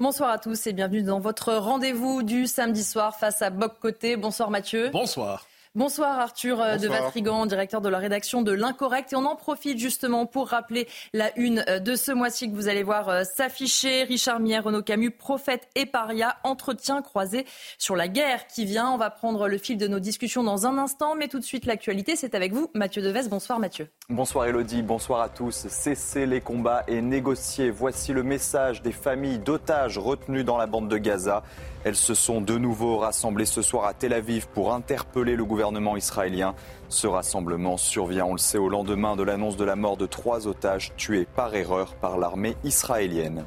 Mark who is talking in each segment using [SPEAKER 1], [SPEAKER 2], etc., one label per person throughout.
[SPEAKER 1] Bonsoir à tous et bienvenue dans votre rendez-vous du samedi soir face à Boc Côté. Bonsoir Mathieu.
[SPEAKER 2] Bonsoir.
[SPEAKER 1] Bonsoir Arthur euh, de Vatrigan, directeur de la rédaction de l'Incorrect. Et on en profite justement pour rappeler la une euh, de ce mois-ci que vous allez voir euh, s'afficher. Richard Mier, Renaud Camus, prophète et paria, entretien croisé sur la guerre qui vient. On va prendre le fil de nos discussions dans un instant, mais tout de suite l'actualité, c'est avec vous, Mathieu Deves. Bonsoir Mathieu.
[SPEAKER 3] Bonsoir Elodie, bonsoir à tous. Cessez les combats et négocier. Voici le message des familles d'otages retenus dans la bande de Gaza. Elles se sont de nouveau rassemblées ce soir à Tel Aviv pour interpeller le gouvernement israélien. Ce rassemblement survient, on le sait, au lendemain de l'annonce de la mort de trois otages tués par erreur par l'armée israélienne.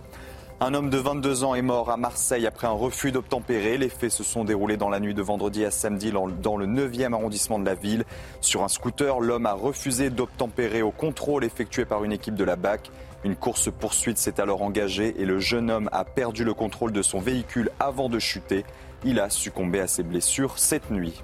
[SPEAKER 3] Un homme de 22 ans est mort à Marseille après un refus d'obtempérer. Les faits se sont déroulés dans la nuit de vendredi à samedi dans le 9e arrondissement de la ville. Sur un scooter, l'homme a refusé d'obtempérer au contrôle effectué par une équipe de la BAC. Une course-poursuite s'est alors engagée et le jeune homme a perdu le contrôle de son véhicule avant de chuter. Il a succombé à ses blessures cette nuit.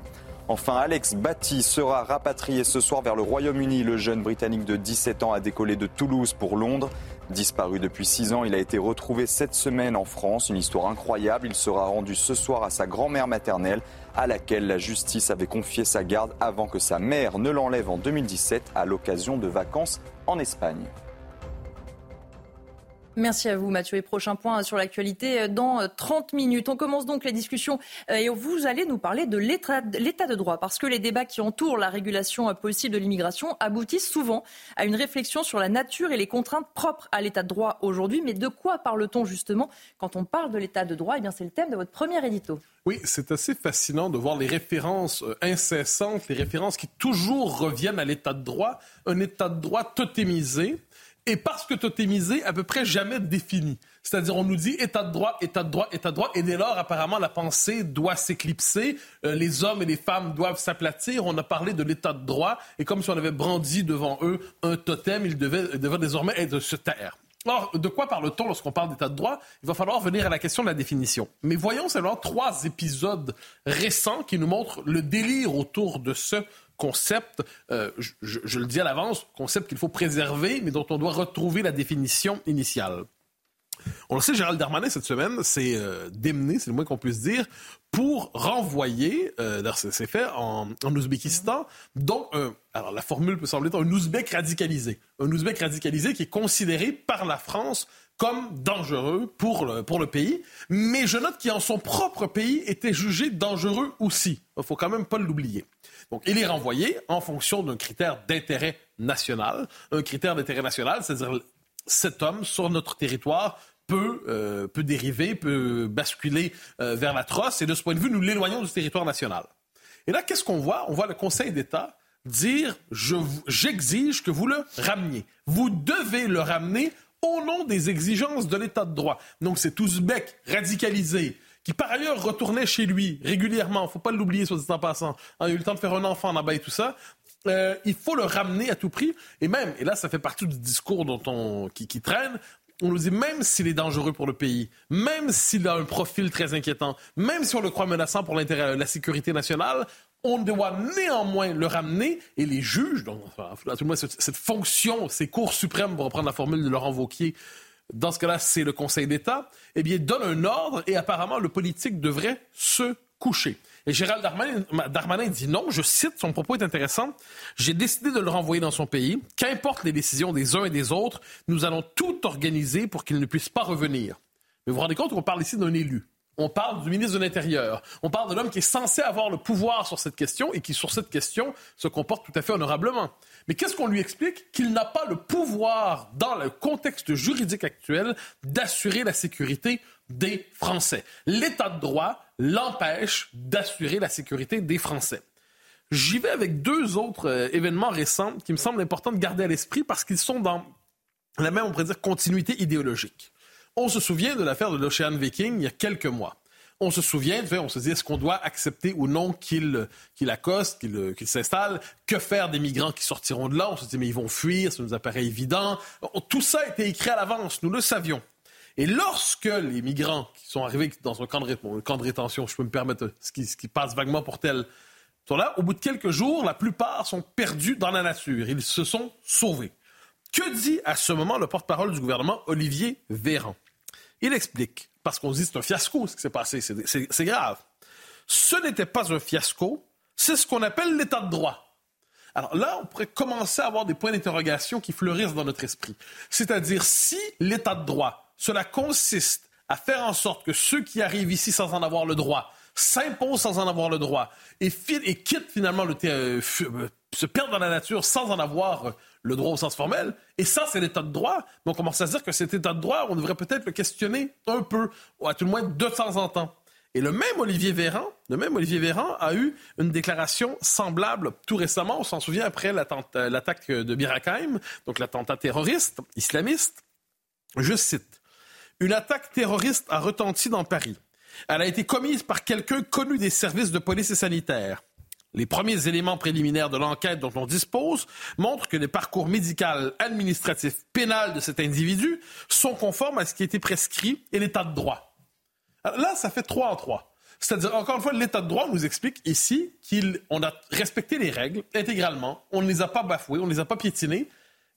[SPEAKER 3] Enfin, Alex Batty sera rapatrié ce soir vers le Royaume-Uni. Le jeune Britannique de 17 ans a décollé de Toulouse pour Londres. Disparu depuis 6 ans, il a été retrouvé cette semaine en France. Une histoire incroyable. Il sera rendu ce soir à sa grand-mère maternelle, à laquelle la justice avait confié sa garde avant que sa mère ne l'enlève en 2017 à l'occasion de vacances en Espagne.
[SPEAKER 1] Merci à vous Mathieu. Et prochain point sur l'actualité euh, dans 30 euh, minutes. On commence donc les discussions euh, et vous allez nous parler de l'état de droit parce que les débats qui entourent la régulation possible de l'immigration aboutissent souvent à une réflexion sur la nature et les contraintes propres à l'état de droit aujourd'hui. Mais de quoi parle-t-on justement quand on parle de l'état de droit? Eh bien c'est le thème de votre premier édito.
[SPEAKER 2] Oui, c'est assez fascinant de voir les références incessantes, les références qui toujours reviennent à l'état de droit, un état de droit totémisé et parce que totémisé, à peu près jamais défini. C'est-à-dire, on nous dit état de droit, état de droit, état de droit, et dès lors, apparemment, la pensée doit s'éclipser, euh, les hommes et les femmes doivent s'aplatir. On a parlé de l'état de droit, et comme si on avait brandi devant eux un totem, ils devaient, devaient désormais être se taire. Alors, de quoi parle-t-on lorsqu'on parle d'état de droit? Il va falloir venir à la question de la définition. Mais voyons seulement trois épisodes récents qui nous montrent le délire autour de ce concept, euh, je, le dis à l'avance, concept qu'il faut préserver, mais dont on doit retrouver la définition initiale. On le sait, Gérald Darmanin, cette semaine, s'est euh, démené, c'est le moins qu'on puisse dire, pour renvoyer, euh, c'est fait en, Ouzbékistan, donc, alors la formule peut sembler être un Ouzbek radicalisé. Un Ouzbek radicalisé qui est considéré par la France comme dangereux pour le, pour le pays, mais je note qu'il en son propre pays était jugé dangereux aussi. Il faut quand même pas l'oublier. Il est renvoyé en fonction d'un critère d'intérêt national. Un critère d'intérêt national, c'est-à-dire cet homme sur notre territoire peut, euh, peut dériver, peut basculer euh, vers l'atroce. Et de ce point de vue, nous l'éloignons du territoire national. Et là, qu'est-ce qu'on voit? On voit le Conseil d'État dire j'exige que vous le rameniez. Vous devez le ramener au nom des exigences de l'État de droit. Donc, c'est Ouzbek radicalisé qui par ailleurs retournait chez lui régulièrement, faut pas l'oublier dit en passant, hein, il a eu le temps de faire un enfant là-bas et tout ça, euh, il faut le ramener à tout prix. Et même, et là ça fait partie du discours dont on, qui, qui traîne, on nous dit même s'il est dangereux pour le pays, même s'il a un profil très inquiétant, même si on le croit menaçant pour l'intérêt, la sécurité nationale, on doit néanmoins le ramener. Et les juges, donc, enfin, tout le moins, cette, cette, fonction, ces cours suprêmes, pour reprendre la formule de Laurent Vauquier, dans ce cas-là, c'est le Conseil d'État, eh bien, donne un ordre et apparemment, le politique devrait se coucher. Et Gérald Darmanin, dit non, je cite, son propos est intéressant, j'ai décidé de le renvoyer dans son pays, qu'importe les décisions des uns et des autres, nous allons tout organiser pour qu'il ne puisse pas revenir. Mais vous vous rendez compte qu'on parle ici d'un élu. On parle du ministre de l'Intérieur. On parle de l'homme qui est censé avoir le pouvoir sur cette question et qui, sur cette question, se comporte tout à fait honorablement. Mais qu'est-ce qu'on lui explique? Qu'il n'a pas le pouvoir, dans le contexte juridique actuel, d'assurer la sécurité des Français. L'état de droit l'empêche d'assurer la sécurité des Français. J'y vais avec deux autres euh, événements récents qui me semblent importants de garder à l'esprit parce qu'ils sont dans la même, on pourrait dire, continuité idéologique. On se souvient de l'affaire de l'Ocean Viking il y a quelques mois. On se souvient, on se dit, est-ce qu'on doit accepter ou non qu'il accoste, qu'il s'installe? Que faire des migrants qui sortiront de là? On se dit, mais ils vont fuir, ça nous apparaît évident. Tout ça a été écrit à l'avance, nous le savions. Et lorsque les migrants qui sont arrivés dans un camp de, camp de rétention, je peux me permettre ce qui, ce qui passe vaguement pour tel, sont là, au bout de quelques jours, la plupart sont perdus dans la nature. Ils se sont sauvés. Que dit à ce moment le porte-parole du gouvernement, Olivier Véran? Il explique, parce qu'on dit c'est un fiasco ce qui s'est passé, c'est grave. Ce n'était pas un fiasco, c'est ce qu'on appelle l'état de droit. Alors là, on pourrait commencer à avoir des points d'interrogation qui fleurissent dans notre esprit. C'est-à-dire, si l'état de droit, cela consiste à faire en sorte que ceux qui arrivent ici sans en avoir le droit s'imposent sans en avoir le droit et, et quittent finalement le euh, euh, se perdent dans la nature sans en avoir euh, le droit au sens formel. Et ça, c'est l'état de droit. Mais on commence à se dire que cet état de droit, on devrait peut-être le questionner un peu, ou à tout le moins de temps en temps. Et le même Olivier Véran, le même Olivier Véran a eu une déclaration semblable tout récemment. On s'en souvient après l'attaque de Birakheim, donc l'attentat terroriste islamiste. Je cite Une attaque terroriste a retenti dans Paris. Elle a été commise par quelqu'un connu des services de police et sanitaires. Les premiers éléments préliminaires de l'enquête dont on dispose montrent que les parcours médical, administratif, pénal de cet individu sont conformes à ce qui été prescrit et l'état de droit. là, ça fait trois en trois. C'est-à-dire, encore une fois, l'état de droit nous explique ici qu'on a respecté les règles intégralement, on ne les a pas bafouées, on ne les a pas piétinées,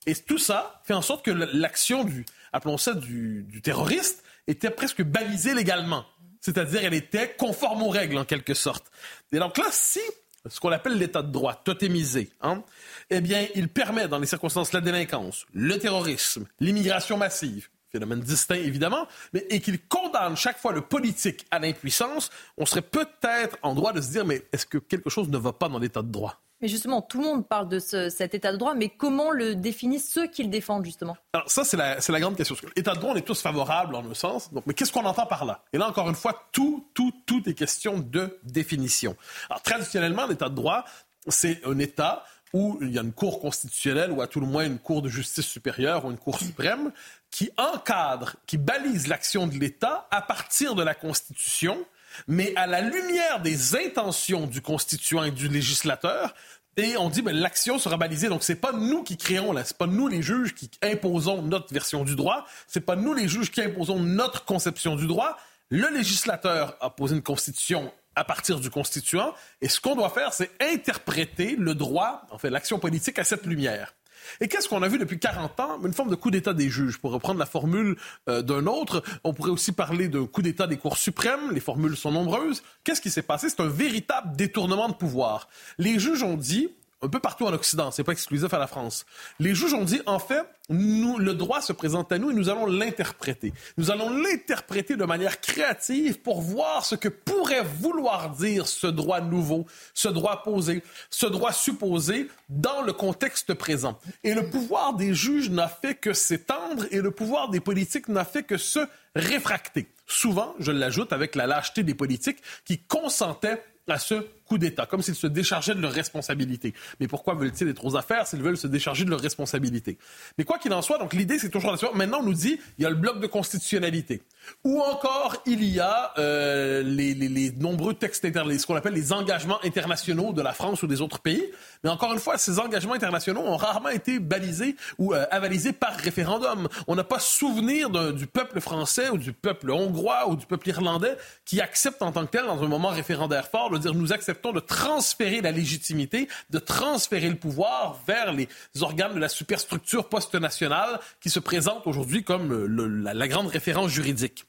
[SPEAKER 2] et tout ça fait en sorte que l'action appelons ça, du, du terroriste était presque balisée légalement. C'est-à-dire, elle était conforme aux règles, en quelque sorte. Et donc là, si ce qu'on appelle l'état de droit, totémisé, hein, eh bien, il permet, dans les circonstances la délinquance, le terrorisme, l'immigration massive, phénomène distinct évidemment, mais et qu'il condamne chaque fois le politique à l'impuissance, on serait peut-être en droit de se dire, mais est-ce que quelque chose ne va pas dans l'état de droit?
[SPEAKER 1] Mais justement, tout le monde parle de cet état de droit, mais comment le définissent ceux qui le défendent, justement?
[SPEAKER 2] Alors ça, c'est la, grande question. L'état de droit, on est tous favorables en un sens, mais qu'est-ce qu'on entend par là? Et là, encore une fois, tout, tout, tout est question de définition. Alors traditionnellement, l'état de droit, c'est un État où il y a une cour constitutionnelle ou à tout le moins une cour de justice supérieure ou une cour suprême qui encadre, qui balise l'action de l'État à partir de la Constitution mais à la lumière des intentions du constituant et du législateur, et on dit, ben, l'action sera balisée. Donc, c'est pas nous qui créons, là, c'est pas nous les juges qui imposons notre version du droit. C'est pas nous les juges qui imposons notre conception du droit. Le législateur a posé une constitution à partir du constituant. Et ce qu'on doit faire, c'est interpréter le droit, en fait, l'action politique à cette lumière. Et qu'est-ce qu'on a vu depuis 40 ans? Une forme de coup d'État des juges. Pour reprendre la formule euh, d'un autre, on pourrait aussi parler d'un coup d'État des cours suprêmes. Les formules sont nombreuses. Qu'est-ce qui s'est passé? C'est un véritable détournement de pouvoir. Les juges ont dit, un peu partout en Occident, c'est pas exclusif à la France. Les juges ont dit, en fait, le droit se présente à nous et nous allons l'interpréter. Nous allons l'interpréter de manière créative pour voir ce que pourrait vouloir dire ce droit nouveau, ce droit posé, ce droit supposé dans le contexte présent. Et le pouvoir des juges n'a fait que s'étendre et le pouvoir des politiques n'a fait que se réfracter. Souvent, je l'ajoute avec la lâcheté des politiques qui consentaient à ce coup d'État, comme s'ils se déchargeaient de leurs responsabilités. Mais pourquoi veulent-ils être aux affaires s'ils veulent se décharger de leurs responsabilités? Mais quoi qu'il en soit, donc l'idée, c'est toujours la Maintenant, on nous dit, il y a le bloc de constitutionnalité. Ou encore, il y a euh, les, nombreux textes internationaux, ce qu'on appelle les engagements internationaux de la France ou des autres pays. Mais encore une fois, ces engagements internationaux ont rarement été balisés ou euh, avalisés par référendum. On n'a pas souvenir du peuple français ou du peuple hongrois ou du peuple irlandais qui accepte en tant que tel, dans un moment référendaire fort, de dire nous acceptons de transférer la légitimité, de transférer le pouvoir vers les organes de la superstructure post-nationale qui se présentent aujourd'hui comme le, la, la grande référence juridique.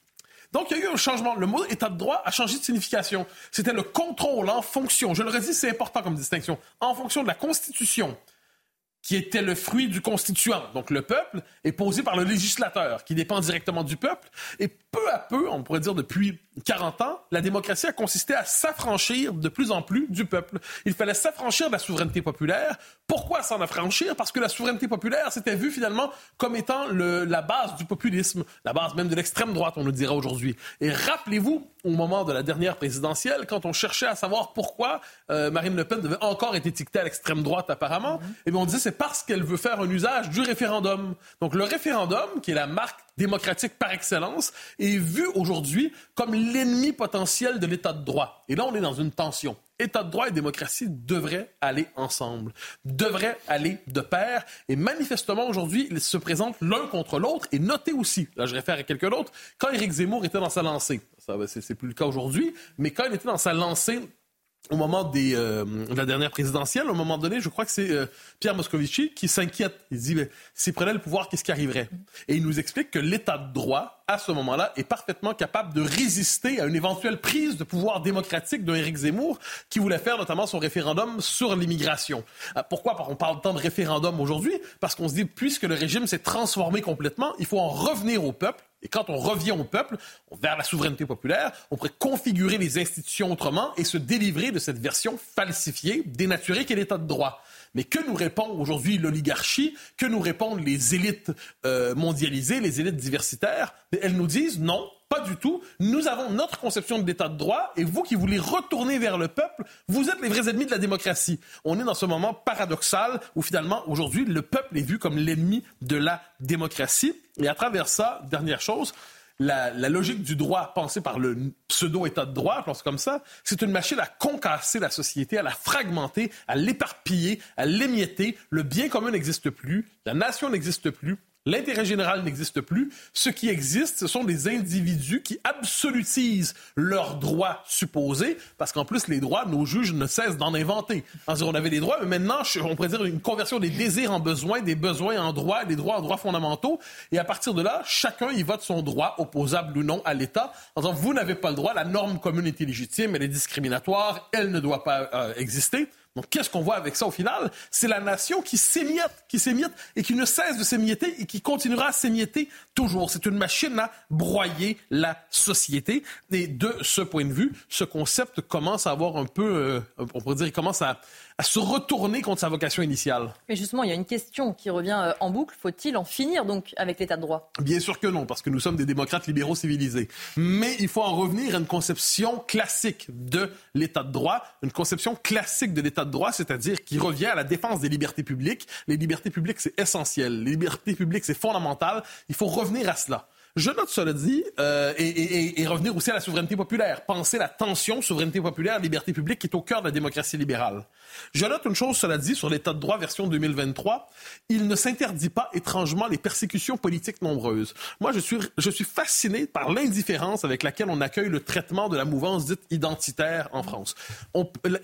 [SPEAKER 2] Donc, il y a eu un changement. Le mot état de droit a changé de signification. C'était le contrôle en fonction, je le redis, c'est important comme distinction, en fonction de la Constitution, qui était le fruit du constituant, donc le peuple, est posé par le législateur, qui dépend directement du peuple. Et peu à peu, on pourrait dire depuis 40 ans, la démocratie a consisté à s'affranchir de plus en plus du peuple. Il fallait s'affranchir de la souveraineté populaire. Pourquoi s'en affranchir? Parce que la souveraineté populaire s'était vue finalement comme étant la base du populisme, la base même de l'extrême droite, on le dira aujourd'hui. Et rappelez-vous, au moment de la dernière présidentielle, quand on cherchait à savoir pourquoi euh, Marine Le Pen devait encore être étiquetée à l'extrême droite apparemment, mm-hmm. eh bien on disait c'est parce qu'elle veut faire un usage du référendum. Donc le référendum, qui est la marque démocratique par excellence, est vu aujourd'hui comme l'ennemi potentiel de l'État de droit. Et là, on est dans une tension. État de droit et démocratie devraient aller ensemble, devraient aller de pair. Et manifestement, aujourd'hui, ils se présentent l'un contre l'autre. Et notez aussi, là je réfère à quelqu'un d'autre, quand Éric Zemmour était dans sa lancée, ça c'est plus le cas aujourd'hui, mais quand il était dans sa lancée au moment euh, de la dernière présidentielle, à un moment donné, je crois que c'est euh, Pierre Moscovici qui s'inquiète. Il dit, s'il prenait le pouvoir, qu'est-ce qui arriverait? Et il nous explique que l'État de droit, à ce moment-là, est parfaitement capable de résister à une éventuelle prise de pouvoir démocratique d'un Éric Zemmour qui voulait faire notamment son référendum sur l'immigration. Euh, pourquoi? On parle tant de référendum aujourd'hui? Parce qu'on se dit, puisque le régime s'est transformé complètement, il faut en revenir au peuple et quand on revient au peuple, vers la souveraineté populaire, on pourrait configurer les institutions autrement et se délivrer de cette version falsifiée, dénaturée qu'est l'État de droit. Mais que nous répond aujourd'hui l'oligarchie, que nous répondent les élites euh, mondialisées, les élites diversitaires? Elles nous disent non, pas du tout. Nous avons notre conception de l'état de droit et vous qui voulez retourner vers le peuple, vous êtes les vrais ennemis de la démocratie. On est dans ce moment paradoxal où finalement, aujourd'hui, le peuple est vu comme l'ennemi de la démocratie. Et à travers ça, dernière chose, la, logique du droit pensée par le pseudo-état de droit, pense comme ça, c'est une machine à concasser la société, à la fragmenter, à l'éparpiller, à l'émietter. Le bien commun n'existe plus, la nation n'existe plus, L'intérêt général n'existe plus. Ce qui existe, ce sont des individus qui absolutisent leurs droits supposés, parce qu'en plus, les droits, nos juges ne cessent d'en inventer. On avait des droits, mais maintenant, on pourrait dire une conversion des désirs en besoins, des besoins en droits, des droits en droits fondamentaux. Et à partir de là, chacun y vote son droit, opposable ou non à l'État, en disant, vous n'avez pas le droit, la norme commune est illégitime, elle est discriminatoire, elle ne doit pas euh, exister. Donc, qu'est-ce qu'on voit avec ça au final? C'est la nation qui s'émiette, qui s'émiette et qui ne cesse de s'émietter et qui continuera à s'émietter toujours. C'est une machine à broyer la société. Et de ce point de vue, ce concept commence à avoir un peu, euh, on pourrait dire, il commence à, à se retourner contre sa vocation initiale.
[SPEAKER 1] Mais justement, il y a une question qui revient euh, en boucle. Faut-il en finir donc avec l'état de droit?
[SPEAKER 2] Bien sûr que non, parce que nous sommes des démocrates libéraux civilisés. Mais il faut en revenir à une conception classique de l'état de droit, une conception classique de l'état de droit, c'est-à-dire qui revient à la défense des libertés publiques. Les libertés publiques, c'est essentiel. Les libertés publiques, c'est fondamental. Il faut revenir à cela. Je note cela dit, euh, et, revenir aussi à la souveraineté populaire. Penser la tension souveraineté populaire, liberté publique qui est au cœur de la démocratie libérale. Je note une chose, cela dit, sur l'état de droit version 2023. Il ne s'interdit pas étrangement les persécutions politiques nombreuses. Moi, je suis, je suis fasciné par l'indifférence avec laquelle on accueille le traitement de la mouvance dite identitaire en France.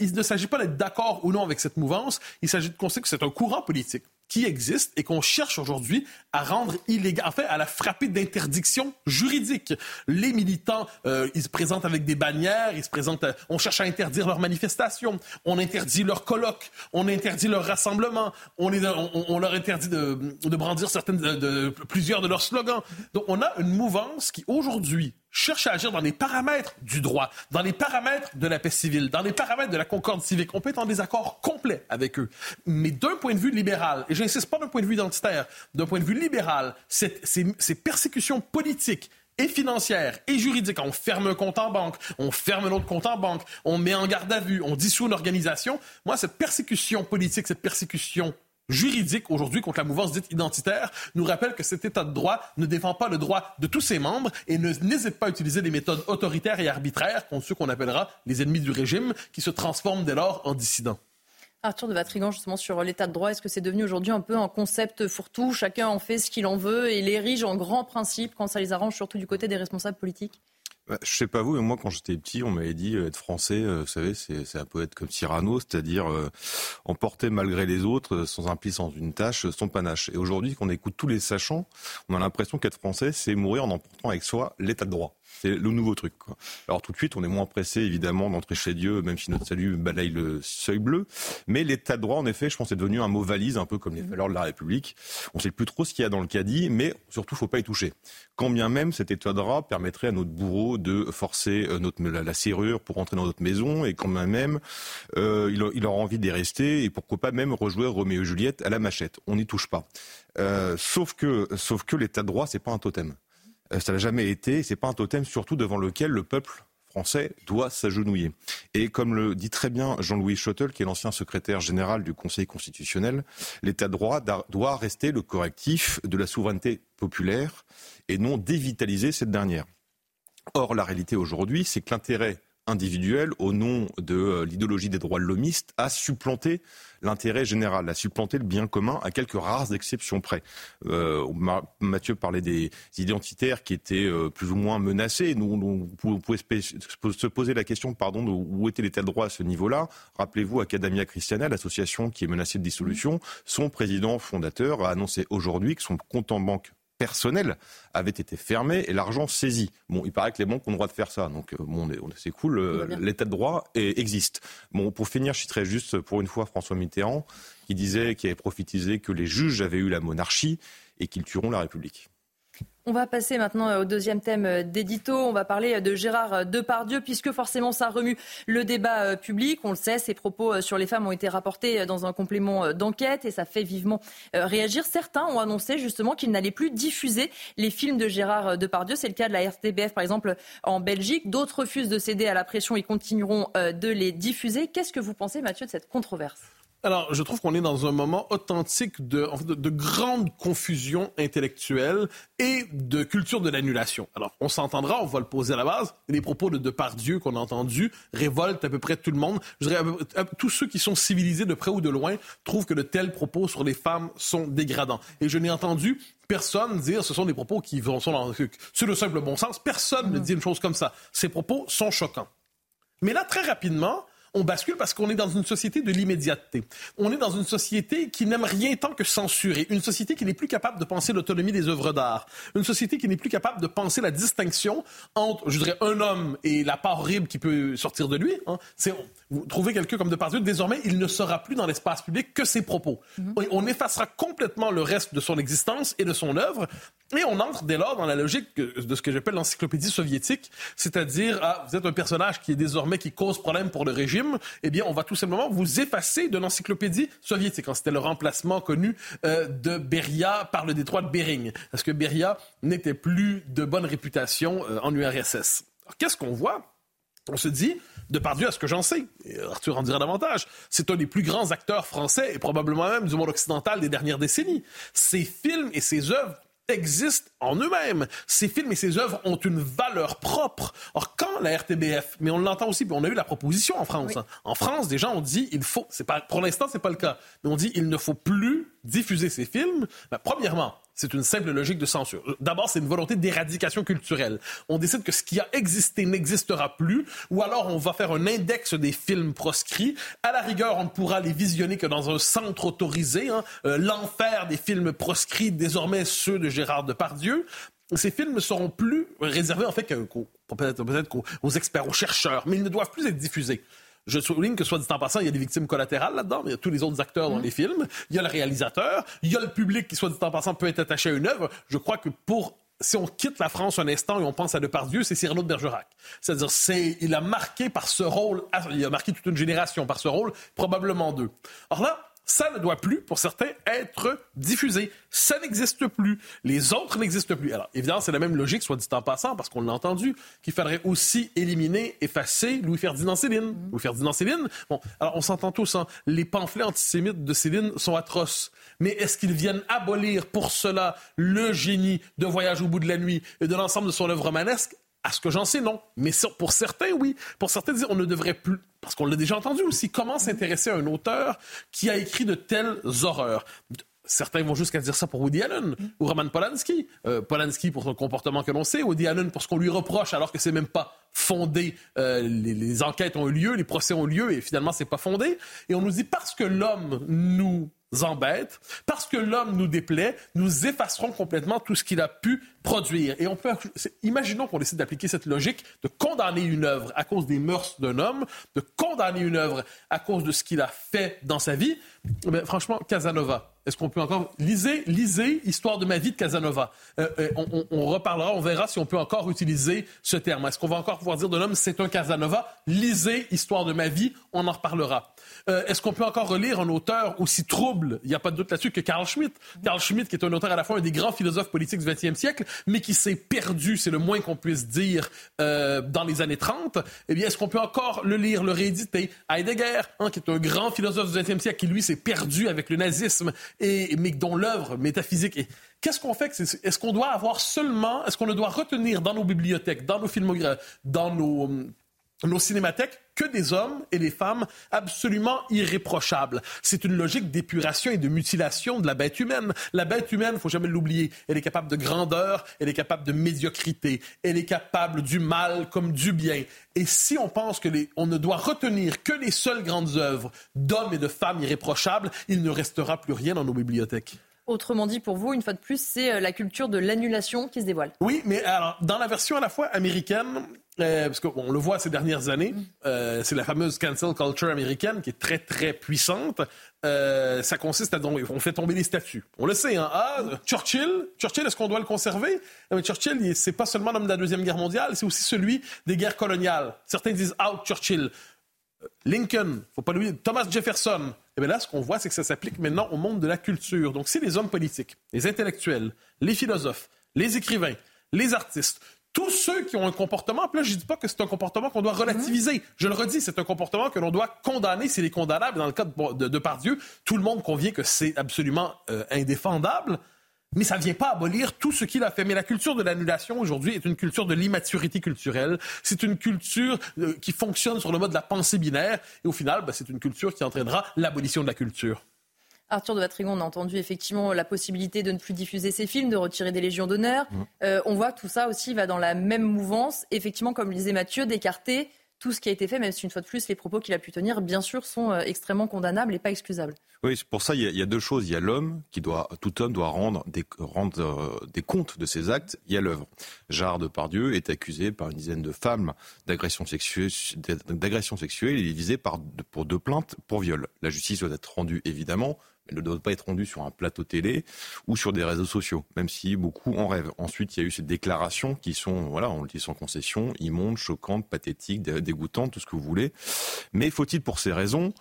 [SPEAKER 2] il ne s'agit pas d'être d'accord ou non avec cette mouvance. Il s'agit de constater que c'est un courant politique qui existe et qu'on cherche aujourd'hui à rendre illégal, en fait, à la frapper d'interdiction juridique. Les militants, euh, ils se présentent avec des bannières, ils se présentent, euh, on cherche à interdire leurs manifestations, on interdit leurs colloques, on interdit leurs rassemblements, on, leur interdit de, de brandir certaines, de, plusieurs de leurs slogans. Donc, on a une mouvance qui aujourd'hui cherche à agir dans les paramètres du droit, dans les paramètres de la paix civile, dans les paramètres de la concorde civique. On peut être en désaccord complet avec eux. Mais d'un point de vue libéral, et j'insiste pas d'un point de vue identitaire, d'un point de vue libéral, ces, persécutions politiques et financières et juridiques, on ferme un compte en banque, on ferme un autre compte en banque, on met en garde à vue, on dissout une organisation. Moi, cette persécution politique, cette persécution juridique aujourd'hui contre la mouvance dite identitaire nous rappelle que cet État de droit ne défend pas le droit de tous ses membres et n'hésite pas à utiliser des méthodes autoritaires et arbitraires contre ceux qu'on appellera les ennemis du régime qui se transforment dès lors en dissidents.
[SPEAKER 1] Arthur de Vatrigan, justement, sur l'état de droit, est-ce que c'est devenu aujourd'hui un peu un concept fourre-tout? Chacun en fait ce qu'il en veut et l'érige en grand principe quand ça les arrange, surtout du côté des responsables politiques?
[SPEAKER 4] Bah, je sais pas vous, mais moi quand j'étais petit, on m'avait dit euh, être français, euh, vous savez, c'est un peu être comme Cyrano, c'est-à-dire euh, emporter malgré les autres, sans impliquer sans une tâche, son panache. Et aujourd'hui, quand on écoute tous les sachants, on a l'impression qu'être français, c'est mourir en emportant avec soi l'état de droit. C'est le nouveau truc. Quoi. Alors tout de suite, on est moins pressé évidemment d'entrer chez Dieu, même si notre salut balaye le seuil bleu. Mais l'état de droit, en effet, je pense, est devenu un mot valise, un peu comme les valeurs de la République. On ne sait plus trop ce qu'il y a dans le caddie, mais surtout, il ne faut pas y toucher. Quand bien même cet état de droit permettrait à notre bourreau de forcer euh, notre, la, serrure pour entrer dans notre maison, et quand même euh, il, il, aura envie d'y rester, et pourquoi pas même rejouer Roméo et Juliette à la machette. On n'y touche pas. Euh, sauf que, sauf que l'état de droit, c'est pas un totem. Euh, ça n'a jamais été. C'est pas un totem surtout devant lequel le peuple français doit s'agenouiller. Et comme le dit très bien Jean-Louis Schottel, qui est l'ancien secrétaire général du Conseil constitutionnel, l'état de droit doit rester le correctif de la souveraineté populaire et non dévitaliser cette dernière. Or, la réalité aujourd'hui, c'est que l'intérêt individuel, au nom de euh, l'idéologie des droits lomistes, a supplanté l'intérêt général, a supplanté le bien commun à quelques rares exceptions près. Euh, Mathieu parlait des identitaires qui étaient euh, plus ou moins menacés. Nous, pouvez se poser la question, pardon, de où était l'état de droit à ce niveau-là. Rappelez-vous, Academia Christiana, l'association qui est menacée de dissolution, son président fondateur a annoncé aujourd'hui que son compte en banque personnel avait été fermé et l'argent saisi. Bon, il paraît que les banques ont le droit de faire ça, donc euh, bon, c'est cool, euh, l'état de droit existe. Bon, pour finir, je citerai juste pour une fois François Mitterrand, qui disait, qui avait prophétisé que les juges avaient eu la monarchie et qu'ils tueront la République.
[SPEAKER 1] On va passer maintenant euh, au deuxième thème euh, d'édito. On va parler de Gérard euh, Depardieu, puisque forcément ça remue le débat public. On le sait, ses propos sur les femmes ont été rapportés dans un complément d'enquête et ça fait vivement réagir. Certains ont annoncé justement qu'ils n'allaient plus diffuser les films de Gérard Depardieu. C'est le cas de la RTBF par exemple en Belgique. D'autres refusent de céder à la pression et continueront de les diffuser. Qu'est-ce que vous pensez, Mathieu, de cette controverse?
[SPEAKER 2] Alors, je trouve qu'on est dans un moment authentique de, de, grande confusion intellectuelle et de culture de l'annulation. Alors, on s'entendra, on va le poser à la base. Les propos de Depardieu qu'on a entendus révoltent à peu près tout le monde. Je dirais, tous ceux qui sont civilisés de près ou de loin trouvent que de tels propos sur les femmes sont dégradants. Et je n'ai entendu personne dire ce sont des propos qui vont sont dans, sur le simple bon sens. Personne ne dit une chose comme ça. Ces propos sont choquants. Mais là, très rapidement, on bascule parce qu'on est dans une société de l'immédiateté. On est dans une société qui n'aime rien tant que censurer. Une société qui n'est plus capable de penser l'autonomie des œuvres d'art. Une société qui n'est plus capable de penser la distinction entre, je dirais, un homme et la part horrible qui peut sortir de lui. Hein. C'est, vous trouvez quelqu'un comme Depardieu, désormais, il ne sera plus dans l'espace public que ses propos. Mm-hmm. On effacera complètement le reste de son existence et de son œuvre. Et on entre dès lors dans la logique de ce que j'appelle l'encyclopédie soviétique, c'est-à-dire, ah, vous êtes un personnage qui est désormais qui cause problème pour le régime, eh bien, on va tout simplement vous effacer de l'encyclopédie soviétique. C'était le remplacement connu euh, de Beria par le détroit de Bering, parce que Beria n'était plus de bonne réputation euh, en URSS. Qu'est-ce qu'on voit? On se dit, de par Dieu à ce que j'en sais, et Arthur en dira davantage, c'est un des plus grands acteurs français et probablement même du monde occidental des dernières décennies. Ses films et ses œuvres existent en eux-mêmes. Ces films et ces œuvres ont une valeur propre. Or, quand la RTBF, mais on l'entend aussi, on a eu la proposition en France. Hein. En France, des gens ont dit, il faut, c'est pas, pour l'instant, c'est pas le cas, mais on dit, il ne faut plus diffuser ces films. Ben, premièrement, c'est une simple logique de censure. D'abord, c'est une volonté d'éradication culturelle. On décide que ce qui a existé n'existera plus, ou alors on va faire un index des films proscrits. À la rigueur, on ne pourra les visionner que dans un centre autorisé. Hein. Euh, l'enfer des films proscrits, désormais ceux de Gérard Depardieu. Ces films ne seront plus réservés en fait peut-être aux experts, aux chercheurs, mais ils ne doivent plus être diffusés. Je souligne que, soit dit en passant, il y a des victimes collatérales là-dedans, mais il y a tous les autres acteurs dans mm. les films. Il y a le réalisateur, il y a le public qui, soit dit en passant, peut être attaché à une œuvre. Je crois que pour si on quitte la France un instant et on pense à Depardieu, c'est Cyrano de Bergerac. C'est-à-dire, c'est, il a marqué par ce rôle, il a marqué toute une génération par ce rôle, probablement deux. Or là, ça ne doit plus, pour certains, être diffusé. Ça n'existe plus. Les autres n'existent plus. Alors, évidemment, c'est la même logique, soit dit en passant, parce qu'on l'a entendu, qu'il faudrait aussi éliminer, effacer Louis-Ferdinand Céline. Mm-hmm. Louis-Ferdinand Céline, bon, alors on s'entend tous, hein, les pamphlets antisémites de Céline sont atroces. Mais est-ce qu'ils viennent abolir pour cela le génie de Voyage au bout de la nuit et de l'ensemble de son œuvre romanesque? À ce que j'en sais, non. Mais pour certains, oui. Pour certains, on ne devrait plus, parce qu'on l'a déjà entendu aussi, comment s'intéresser à un auteur qui a écrit de telles horreurs? Certains vont jusqu'à dire ça pour Woody Allen ou Roman Polanski. Euh, Polanski pour son comportement que l'on sait, Woody Allen pour ce qu'on lui reproche alors que c'est même pas fondé. Euh, les, les, enquêtes ont eu lieu, les procès ont eu lieu et finalement c'est pas fondé. Et on nous dit parce que l'homme nous embête, parce que l'homme nous déplaît, nous effacerons complètement tout ce qu'il a pu produire. Et on peut, imaginons qu'on décide d'appliquer cette logique de condamner une œuvre à cause des mœurs d'un homme, de condamner une œuvre à cause de ce qu'il a fait dans sa vie. ben, Franchement, Casanova. Est-ce qu'on peut encore... Lisez, lisez Histoire de ma vie de Casanova. Euh, euh, on, reparlera, on verra si on peut encore utiliser ce terme. Est-ce qu'on va encore pouvoir dire de l'homme c'est un Casanova? Lisez Histoire de ma vie, on en reparlera. Euh, est-ce qu'on peut encore relire un auteur aussi trouble, il n'y a pas de doute là-dessus, que Carl Schmitt? Carl Schmitt, qui est un auteur à la fois un des grands philosophes politiques du XXe siècle, mais qui s'est perdu, c'est le moins qu'on puisse dire, dans les années 30. Eh bien, est-ce qu'on peut encore le lire, le rééditer? Heidegger, hein, qui est un grand philosophe du XXe siècle, qui lui s'est perdu avec le nazisme et, mais dont l'œuvre métaphysique est... Qu'est-ce qu'on fait? Est-ce qu'on doit avoir seulement, est-ce qu'on doit retenir dans nos bibliothèques, dans nos filmographies, dans nos, nos cinémathèques que des hommes et des femmes absolument irréprochables. C'est une logique d'épuration et de mutilation de la bête humaine. La bête humaine, faut jamais l'oublier, elle est capable de grandeur, elle est capable de médiocrité, elle est capable du mal comme du bien. Et si on pense que les, on ne doit retenir que les seules grandes œuvres d'hommes et de femmes irréprochables, il ne restera plus rien dans nos bibliothèques.
[SPEAKER 1] Autrement dit, pour vous, une fois de plus, c'est euh, la culture de l'annulation qui se dévoile.
[SPEAKER 2] Oui, mais alors, dans la version à la fois américaine, euh, parce qu'on le voit ces dernières années, mm. euh, c'est la fameuse cancel culture américaine qui est très, très puissante. ça consiste à donc, on fait tomber des statues. On le sait, hein. Ah, Churchill, Churchill, est-ce qu'on doit le conserver? mais Churchill, c'est pas seulement l'homme de la Deuxième Guerre mondiale, c'est aussi celui des guerres coloniales. Certains disent out Churchill. Lincoln, faut pas l'oublier, Thomas Jefferson. Et eh bien là, ce qu'on voit, c'est que ça s'applique maintenant au monde de la culture. Donc, si les hommes politiques, les intellectuels, les philosophes, les écrivains, les artistes, tous ceux qui ont un comportement, puis là, je dis pas que c'est un comportement qu'on doit relativiser. Je le redis, c'est un comportement que l'on doit condamner s'il est condamnable. Dans le cas de, de, Pardieu, tout le monde convient que c'est absolument euh, indéfendable mais ça ne vient pas abolir tout ce qu'il a fait. Mais la culture de l'annulation aujourd'hui est une culture de l'immaturité culturelle. C'est une culture euh, qui fonctionne sur le mode de la pensée binaire. Et au final, ben, c'est une culture qui entraînera l'abolition de la culture.
[SPEAKER 1] Arthur de Vatrigon, on a entendu effectivement la possibilité de ne plus diffuser ses films, de retirer des légions d'honneur. Mmh. Euh, on voit que tout ça aussi va dans la même mouvance. Effectivement, comme le disait Mathieu, d'écarter tout ce qui a été fait, même si une fois de plus, les propos qu'il a pu tenir, bien sûr, sont euh, extrêmement condamnables et pas excusables.
[SPEAKER 4] Oui, pour ça, il y, a, deux choses. Il y a l'homme qui doit, tout homme doit rendre des, rendre, euh, des comptes de ses actes. Il y a l'œuvre. Gérard Depardieu est accusé par une dizaine de femmes d'agression sexuelle, d'agression sexuelle. Il est visé par, pour deux plaintes pour viol. La justice doit être rendue, évidemment, elle ne doit pas être rendue sur un plateau télé ou sur des réseaux sociaux, même si beaucoup en rêvent. Ensuite, il y a eu ces déclarations qui sont, voilà, on le dit sans concession, immondes, choquantes, pathétiques, dégoûtantes, tout ce que vous voulez. Mais faut-il, pour ces raisons,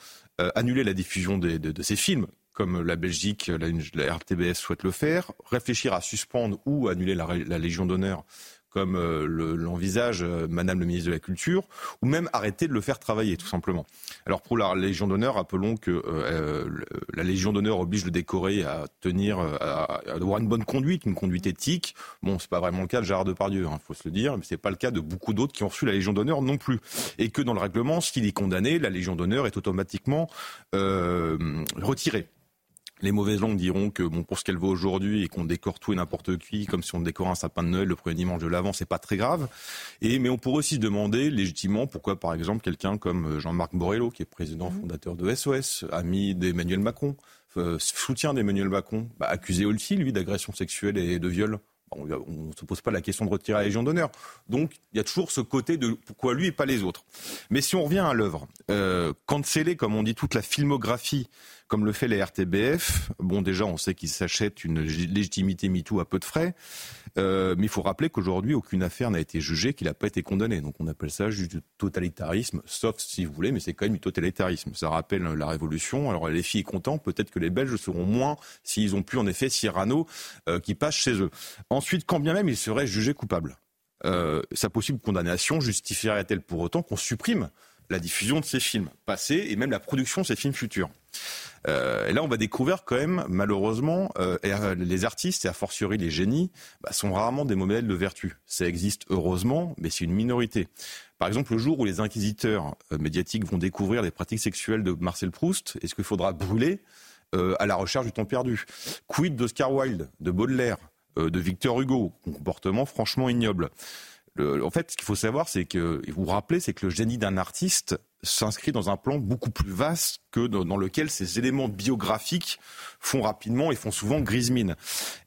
[SPEAKER 4] euh, annuler la diffusion de, ces films comme la Belgique, la, RTBS souhaite le faire, réfléchir à suspendre ou annuler la Légion d'honneur comme euh, l'envisage euh, Madame le ministre de la Culture, ou même arrêter de le faire travailler, tout simplement. Alors pour la Légion d'honneur, rappelons que euh, la Légion d'honneur oblige le décoré à tenir, à, avoir une bonne conduite, une conduite éthique. Bon, c'est pas vraiment le cas de Gérard Depardieu, il hein, faut se le dire, mais c'est pas le cas de beaucoup d'autres qui ont reçu la Légion d'honneur non plus. Et que dans le règlement, s'il est condamné, la Légion d'honneur est automatiquement retirée. Les mauvaises langues diront que bon pour ce qu'elle vaut aujourd'hui et qu'on décore tout et n'importe qui, comme si on décore un sapin de Noël le premier dimanche de l'Avent, c'est pas très grave. Et mais on pourrait aussi se demander légitimement pourquoi, par exemple, quelqu'un comme euh, Jean-Marc Borrello, qui est président mmh. fondateur de SOS, ami d'Emmanuel Macron, euh, soutien d'Emmanuel Macron, bah, accusé aussi lui d'agression sexuelle et de viol on ne se pose pas la question de retirer la Légion d'honneur. Donc il y a toujours ce côté de pourquoi lui et pas les autres. Mais si on revient à l'œuvre, euh, canceller, comme on dit, toute la filmographie comme le fait les RTBF. Bon, déjà, on sait qu'ils s'achètent une légitimité MeToo à peu de frais, euh, mais il faut rappeler qu'aujourd'hui, aucune affaire n'a été jugée, qu'il n'a pas été condamné. Donc on appelle ça du totalitarisme, sauf si vous voulez, mais c'est quand même du totalitarisme. Ça rappelle la Révolution. Alors les filles contents, peut-être que les Belges seront moins s'ils ont pu, en effet, Cyrano euh, qui passe chez eux. Ensuite, quand bien même ils seraient jugés coupables, euh, sa possible condamnation justifierait-elle pour autant qu'on supprime la diffusion de ces films passés et même la production de ces films futurs? Euh, et là, on va découvrir quand même, malheureusement, euh, euh, les artistes, et a fortiori les génies, bah, sont rarement des modèles de vertu. Ça existe heureusement, mais c'est une minorité. Par exemple, le jour où les inquisiteurs médiatiques vont découvrir les pratiques sexuelles de Marcel Proust, est-ce qu'il faudra brûler à la recherche du temps perdu? Quid d'Oscar Wilde, de Baudelaire, de Victor Hugo? Comportement franchement ignoble. en fait, ce qu'il faut savoir, c'est que, vous vous rappelez, c'est que le génie d'un artiste s'inscrit dans un plan beaucoup plus vaste que dans lequel ces éléments biographiques font rapidement et font souvent grise mine.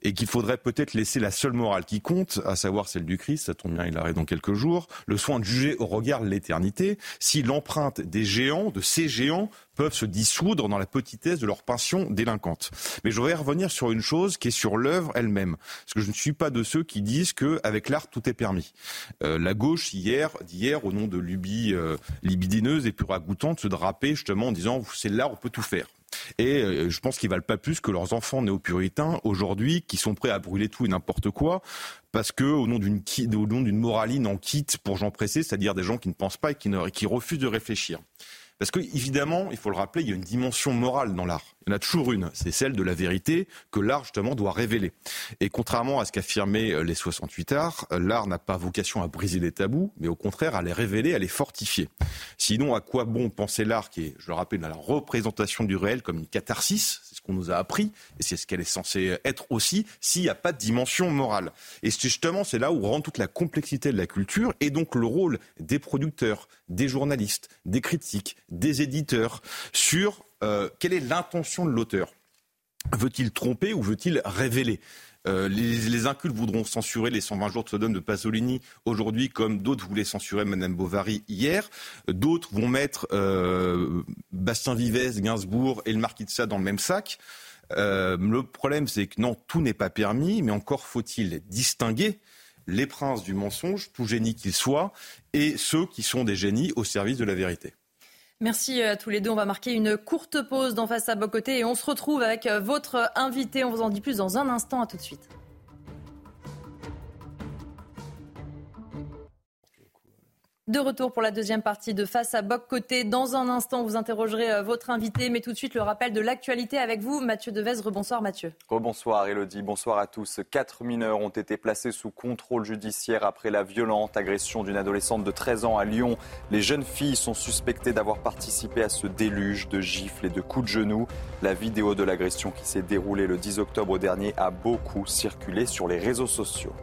[SPEAKER 4] Et qu'il faudrait peut-être laisser la seule morale qui compte, à savoir celle du Christ, ça tombe bien, il arrive dans quelques jours, le soin de juger au regard de l'éternité si l'empreinte des géants, de ces géants, peuvent se dissoudre dans la petitesse de leur pension délinquante. Mais je voudrais revenir sur une chose qui est sur l'œuvre elle-même. Parce que je ne suis pas de ceux qui disent qu'avec l'art, tout est permis. Euh, la gauche, hier, d'hier, au nom de lubies euh, libidineuses et ragoûtantes, se drapait justement en disant c'est l'art, on peut tout faire. Et euh, je pense qu'ils valent pas plus que leurs enfants néo-puritains aujourd'hui, qui sont prêts à brûler tout et n'importe quoi, parce que au nom d'une au nom d'une moraline en quitte pour gens pressés, c'est-à-dire des gens qui ne pensent pas et qui, qui refusent de réfléchir. Parce que, évidemment, il faut le rappeler, il y a une dimension morale dans l'art. Il y en a toujours une, c'est celle de la vérité que l'art, justement, doit révéler. Et contrairement à ce qu'affirmaient euh, les 68 arts, l'art n'a pas vocation à briser les tabous, mais au contraire à les révéler, à les fortifier. Sinon, à quoi bon penser l'art qui est, je le rappelle, la représentation du réel comme une catharsis? C'est ce qu'on nous a appris, et c'est ce qu'elle est censée être aussi, s'il n'y a pas de dimension morale. Et justement, c'est là où rentre toute la complexité de la culture, et donc le rôle des producteurs, des journalistes, des critiques, des éditeurs sur euh, quelle est l'intention de l'auteur? Veut-il tromper ou veut-il révéler? Euh, les, incultes voudront censurer les 120 jours de Sodome de Pasolini aujourd'hui, comme d'autres voulaient censurer Madame Bovary hier. D'autres vont mettre euh, Bastien Vivès, Gainsbourg et le Marquis de Sade dans le même sac. le problème, c'est que non, tout n'est pas permis, mais encore faut-il distinguer les princes du mensonge, tout génie qu'ils soient, et ceux qui sont des génies au service de la vérité.
[SPEAKER 1] Merci à tous les deux. On va marquer une courte pause dans Face à Bocoté et on se retrouve avec votre invité. On vous en dit plus dans un instant. À tout de suite. De retour pour la deuxième partie de Face à Boc Côté. Dans un instant, vous interrogerez euh, votre invité, mais tout de suite le rappel de l'actualité avec vous, Mathieu Devez. Rebonsoir Mathieu.
[SPEAKER 3] Rebonsoir Elodie, bonsoir à tous. Quatre mineurs ont été placés sous contrôle judiciaire après la violente agression d'une adolescente de 13 ans à Lyon. Les jeunes filles sont suspectées d'avoir participé à ce déluge de gifles et de coups de genoux. La vidéo de l'agression qui s'est déroulée le 10 octobre dernier a beaucoup circulé sur les réseaux sociaux.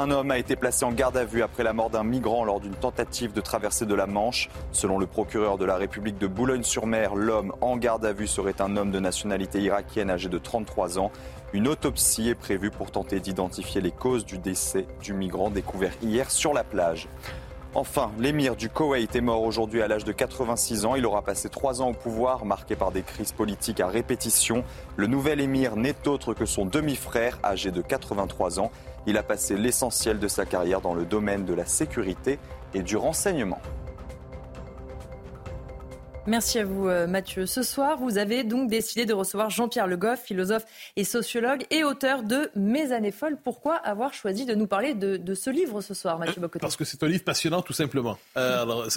[SPEAKER 3] Un homme a été placé en garde à vue après la mort d'un migrant lors d'une tentative de traversée de la Manche. Selon le procureur de la République de Boulogne-sur-Mer, l'homme en garde à vue serait un homme de nationalité irakienne âgé de 33 ans. Une autopsie est prévue pour tenter d'identifier les causes du décès du migrant découvert hier sur la plage. Enfin, l'émir du Koweït est mort aujourd'hui à l'âge de 86 ans. Il aura passé trois ans au pouvoir, marqué par des crises politiques à répétition. Le nouvel émir n'est autre que son demi-frère, âgé de 83 ans. Il a passé l'essentiel de sa carrière dans le domaine de la sécurité et du renseignement.
[SPEAKER 1] Merci à vous euh, Mathieu. Ce soir, vous avez donc décidé de recevoir Jean-Pierre Le Goff, philosophe et sociologue et auteur de Mes années folles. Pourquoi avoir choisi de nous parler de, ce livre ce soir, Mathieu Bocoté
[SPEAKER 2] Parce que c'est un livre passionnant, tout simplement. Euh, alors,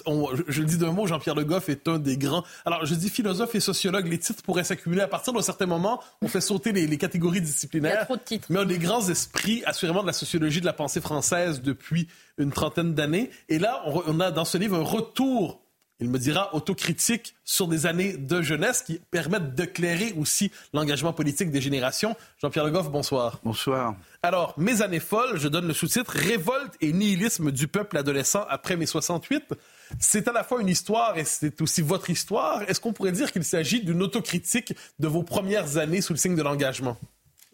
[SPEAKER 2] je, le dis d'un mot, Jean-Pierre Le Goff est un des grands... Alors, je dis philosophe et sociologue, les titres pourraient s'accumuler. À partir d'un certain moment, on fait sauter les, catégories disciplinaires.
[SPEAKER 1] Il y a trop de titres.
[SPEAKER 2] Mais un des grands esprits, assurément, de la sociologie de la pensée française depuis une trentaine d'années. Et là, on a dans ce livre un retour il me dira, autocritique sur des années de jeunesse qui permettent d'éclairer aussi l'engagement politique des générations. Jean-Pierre Le Goff, bonsoir.
[SPEAKER 5] Bonsoir.
[SPEAKER 2] Alors, Mes années folles, je donne le sous-titre Révolte et nihilisme du peuple adolescent après mai 68. C'est à la fois une histoire et c'est aussi votre histoire. Est-ce qu'on pourrait dire qu'il s'agit d'une autocritique de vos premières années sous le signe de l'engagement?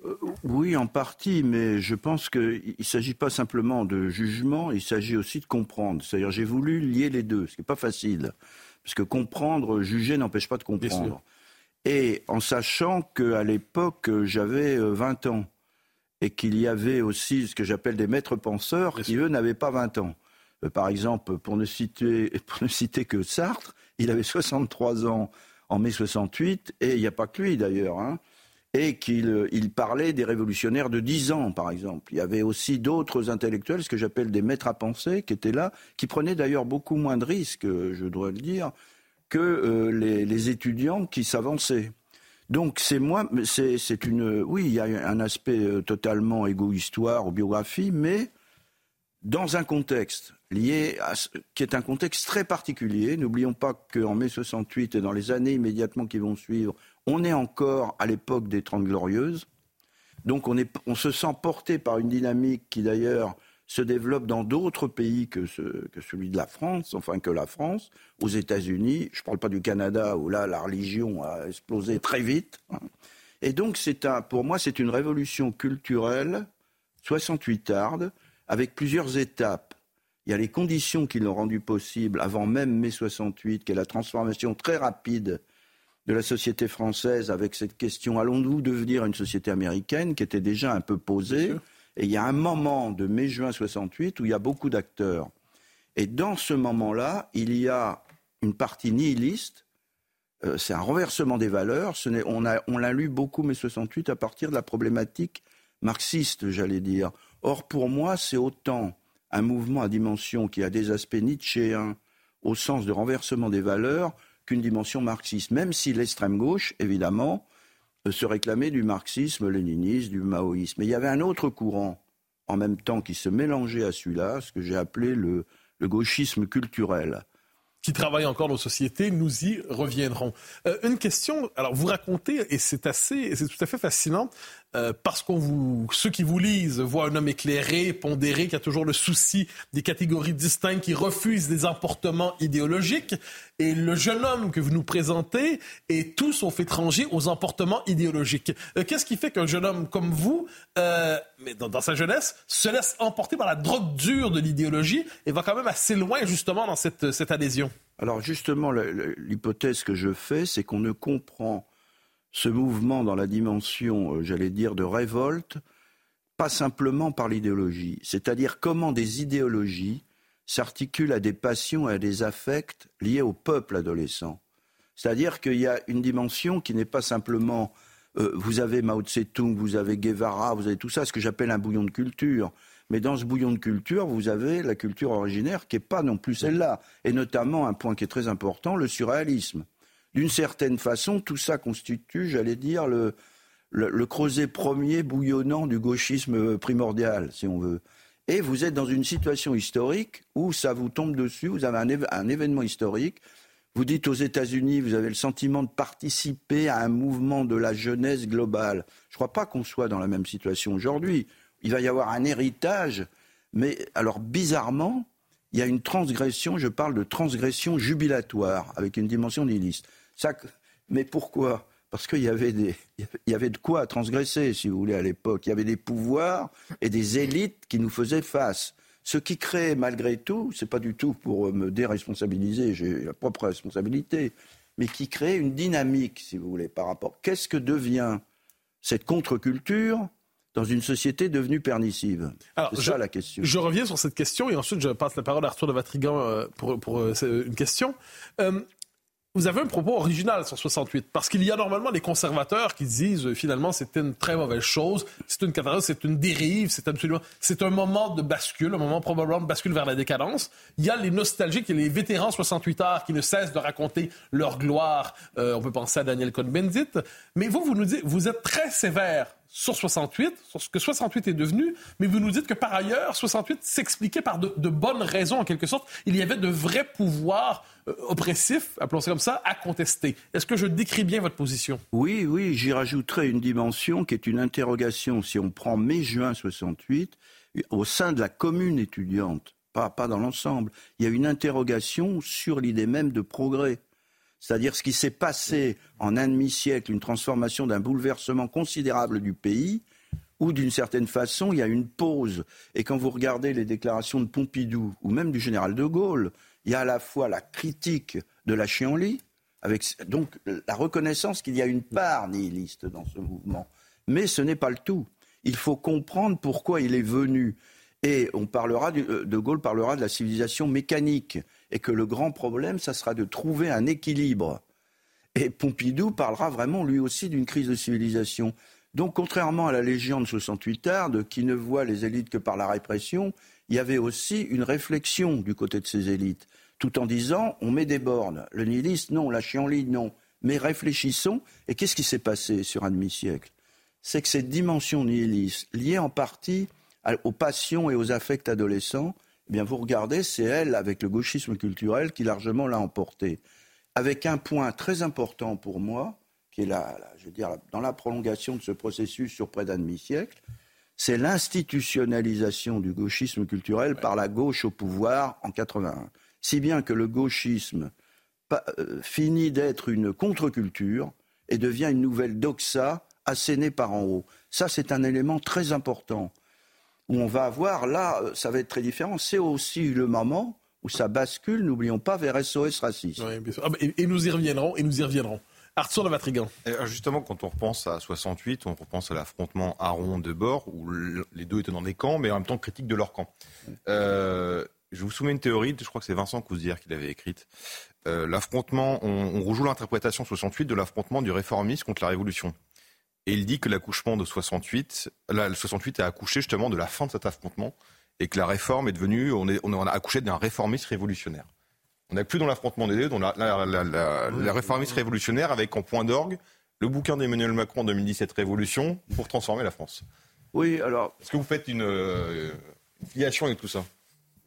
[SPEAKER 5] Euh, oui, en partie, mais je pense qu'il ne s'agit pas simplement de jugement, il s'agit aussi de comprendre. C'est-à-dire, j'ai voulu lier les deux, ce qui n'est pas facile. Parce que comprendre, juger n'empêche pas de comprendre. Et en sachant qu'à l'époque, j'avais 20 euh, ans et qu'il y avait aussi ce que j'appelle des maîtres penseurs qui, eux, n'avaient pas 20 ans. Euh, par exemple, pour ne, citer, pour ne citer que Sartre, il avait 63 ans en mai 68, et il n'y a pas que lui d'ailleurs. Hein et qu'il parlait des révolutionnaires de 10 ans, par exemple. Il y avait aussi d'autres intellectuels, ce que j'appelle des maîtres à penser, qui étaient là, qui prenaient d'ailleurs beaucoup moins de risques, je dois le dire, que euh, les, étudiants qui s'avançaient. Donc c'est moi, c'est une, oui, il y a un aspect euh, totalement égo-histoire ou biographie, mais dans un contexte lié à, qui est un contexte très particulier. N'oublions pas qu'en mai 68 et dans les années immédiatement qui vont suivre, on est encore à l'époque des Trente Glorieuses. Donc on, se sent porté par une dynamique qui d'ailleurs se développe dans d'autres pays que, celui de la France, enfin que la France, aux États-Unis. Je ne parle pas du Canada où là la religion a explosé très vite. Hein. Et donc c'est un, pour moi c'est une révolution culturelle 68 tarde avec plusieurs étapes. Il y a les conditions qui l'ont rendu possible avant même mai 68, qui est la transformation très rapide de la société française avec cette question allons-nous devenir une société américaine qui était déjà un peu posée. Et il y a un moment de mai-juin 68 où il y a beaucoup d'acteurs. Et dans ce moment-là, il y a une partie nihiliste. Euh, c'est un renversement des valeurs. on, on l'a lu beaucoup mai 68 à partir de la problématique marxiste, j'allais dire. Or, pour moi, c'est autant un mouvement à dimension qui a des aspects nietzschéens au sens de renversement des valeurs qu'une dimension marxiste, même si l'extrême gauche, évidemment, euh, se réclamait du marxisme, léninisme, du maoïsme. Mais il y avait un autre courant en même temps qui se mélangeait à celui-là, ce que j'ai appelé le, gauchisme culturel
[SPEAKER 2] qui travaille encore nos sociétés. Nous y reviendrons. Euh, une question. Alors, vous racontez, et c'est assez, c'est tout à fait fascinant, euh, parce qu'on vous, ceux qui vous lisent voient un homme éclairé, pondéré, qui a toujours le souci des catégories distinctes, qui refuse des emportements idéologiques. Et le jeune homme que vous nous présentez est tout sauf étranger aux emportements idéologiques. Euh, qu'est-ce qui fait qu'un jeune homme comme vous, euh, mais dans, sa jeunesse, se laisse emporter par la drogue dure de l'idéologie et va quand même assez loin justement dans cette, cette adhésion?
[SPEAKER 5] Alors justement, l'hypothèse que je fais, c'est qu'on ne comprend ce mouvement dans la dimension, euh, j'allais dire, de révolte, pas simplement par l'idéologie, c'est-à-dire comment des idéologies s'articulent à des passions et à des affects liés au peuple adolescent. C'est-à-dire qu'il y a une dimension qui n'est pas simplement euh, vous avez Mao Tse-tung, vous avez Guevara, vous avez tout ça, ce que j'appelle un bouillon de culture. Mais dans ce bouillon de culture, vous avez la culture originaire qui n'est pas non plus celle-là. Et notamment un point qui est très important, le surréalisme d'une certaine façon, tout ça constitue, j'allais dire, le, le, creuset premier bouillonnant du gauchisme primordial, si on veut. Et vous êtes dans une situation historique où ça vous tombe dessus, vous avez un, un événement historique. Vous dites aux États-Unis, vous avez le sentiment de participer à un mouvement de la jeunesse globale. Je ne crois pas qu'on soit dans la même situation aujourd'hui. Il va y avoir un héritage, mais alors bizarrement, il y a une transgression, je parle de transgression jubilatoire, avec une dimension nihiliste mais pourquoi? Parce qu'il y, avait y avait de quoi transgresser, si vous voulez, à l'époque. Il y avait des pouvoirs et des élites qui nous faisaient face. Ce qui crée, malgré tout, c'est pas du tout pour me déresponsabiliser, j'ai la propre responsabilité, mais qui crée une dynamique, si vous voulez, par rapport. Qu'est-ce que devient cette contre-culture dans une société devenue pernicive C'est ça la question.
[SPEAKER 2] Je reviens sur cette question et ensuite je passe la parole à Arthur de Vatrigan euh, pour, pour euh, une question. Euh, vous avez un propos original sur 68, parce qu'il y a normalement des conservateurs qui disent euh, finalement c'était une très mauvaise chose, c'est une catastrophe, c'est une dérive, c'est absolument, c'est un moment de bascule, un moment probablement de bascule vers la décadence. Il y a les nostalgiques et les vétérans 68 arts qui ne cessent de raconter leur gloire. Euh, on peut penser à Daniel Cohn-Bendit, mais vous, vous nous dites, vous êtes très sévère sur 68, sur ce que 68 est devenu, mais vous nous dites que par ailleurs, 68 s'expliquait par de, bonnes raisons, en quelque sorte. Il y avait de vrais pouvoirs euh, oppressifs, appelons ça comme ça, à contester. Est-ce que je décris bien votre position?
[SPEAKER 5] Oui, oui, j'y rajouterai une dimension qui est une interrogation, si on prend mai-juin 68, au sein de la commune étudiante, pas, pas dans l'ensemble, il y a une interrogation sur l'idée même de progrès c'est-à-dire ce qui s'est passé en un demi-siècle, une transformation d'un bouleversement considérable du pays, où d'une certaine façon, il y a une pause. Et quand vous regardez les déclarations de Pompidou, ou même du général de Gaulle, il y a à la fois la critique de la chienlit, avec donc la reconnaissance qu'il y a une part nihiliste dans ce mouvement. Mais ce n'est pas le tout. Il faut comprendre pourquoi il est venu. Et on parlera, euh, de Gaulle parlera de la civilisation mécanique et que le grand problème, ça sera de trouver un équilibre. Et Pompidou parlera vraiment lui aussi d'une crise de civilisation. Donc, contrairement à la Légion de 68 Ardes, qui ne voit les élites que par la répression, il y avait aussi une réflexion du côté de ces élites, tout en disant on met des bornes. Le nihiliste, non, la chienlit, non. Mais réfléchissons. Et qu'est-ce qui s'est passé sur un demi-siècle? C'est que cette dimension nihiliste, liée en partie aux passions et aux affects adolescents, bien vous regardez, c'est elle, avec le gauchisme culturel, qui largement l'a emporté. Avec un point très important pour moi, qui est là, je veux dire, dans la prolongation de ce processus sur près d'un demi-siècle, c'est l'institutionnalisation du gauchisme culturel par la gauche au pouvoir en 81. Si bien que le gauchisme euh, finit d'être une contre-culture et devient une nouvelle doxa assénée par en haut. Ça, c'est un élément très important. Où on va avoir, là, euh, ça va être très différent. C'est aussi le moment où ça bascule, n'oublions pas, vers SOS racisme.
[SPEAKER 2] Ah, et, nous y reviendrons, et nous y reviendrons. Arthur de Vatrigan.
[SPEAKER 4] Justement, quand on repense à 68, on repense à l'affrontement Aron de bord, où les deux étaient dans des camps, mais en même temps critiques de leur camp. Euh, je vous soumets une théorie, je crois que c'est Vincent Cousière qui l'avait écrite. Euh, l'affrontement, on, rejoue l'interprétation 68 de l'affrontement du réformisme contre la Révolution. Et il dit que l'accouchement de 68, là, le 68 a accouché justement de la fin de cet affrontement et que la réforme est devenue, on, est, on a accouché d'un réformisme révolutionnaire. On n'est plus dans l'affrontement des deux, dans la, la, la, réformiste révolutionnaire avec en point d'orgue le bouquin d'Emmanuel Macron en 2017 Révolution pour transformer la France.
[SPEAKER 5] Oui, alors.
[SPEAKER 4] Est-ce que vous faites une, euh, une filiation avec tout ça?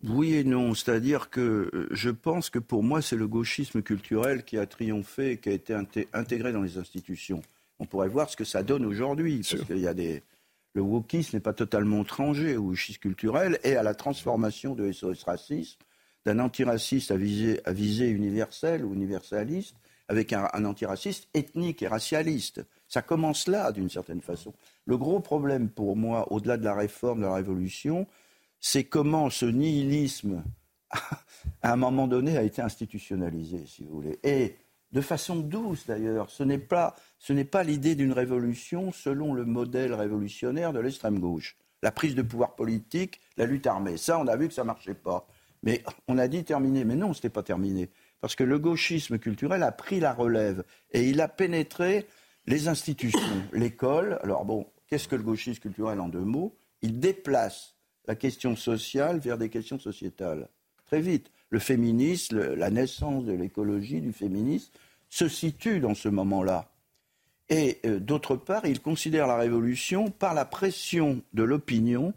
[SPEAKER 5] Oui et non, c'est-à-dire que euh, je pense que pour moi c'est le gauchisme culturel qui a triomphé et qui a été intégré dans les institutions. On pourrait voir ce que ça donne aujourd'hui, parce qu'il y a des... Le wokisme n'est pas totalement étranger au gauchisme culturel et à la transformation de SOS Racisme d'un antiraciste à visée, à visée universelle ou universaliste avec un, un antiraciste ethnique et racialiste. Ça commence là, d'une certaine façon. Le gros problème pour moi, au-delà de la réforme, de la révolution, c'est comment ce nihilisme, à un moment donné, a été institutionnalisé, si vous voulez. Et de façon douce, d'ailleurs. Ce n'est pas, pas l'idée d'une révolution selon le modèle révolutionnaire de l'extrême gauche. La prise de pouvoir politique, la lutte armée. Ça, on a vu que ça marchait pas. Mais on a dit terminé. Mais non, ce n'était pas terminé. Parce que le gauchisme culturel a pris la relève et il a pénétré les institutions, l'école. Alors bon, qu'est-ce que le gauchisme culturel en deux mots? Il déplace la question sociale vers des questions sociétales. Très vite. Le féminisme, la naissance de l'écologie, du féminisme, se situe dans ce moment-là. Et euh, d'autre part, il considère la révolution par la pression de l'opinion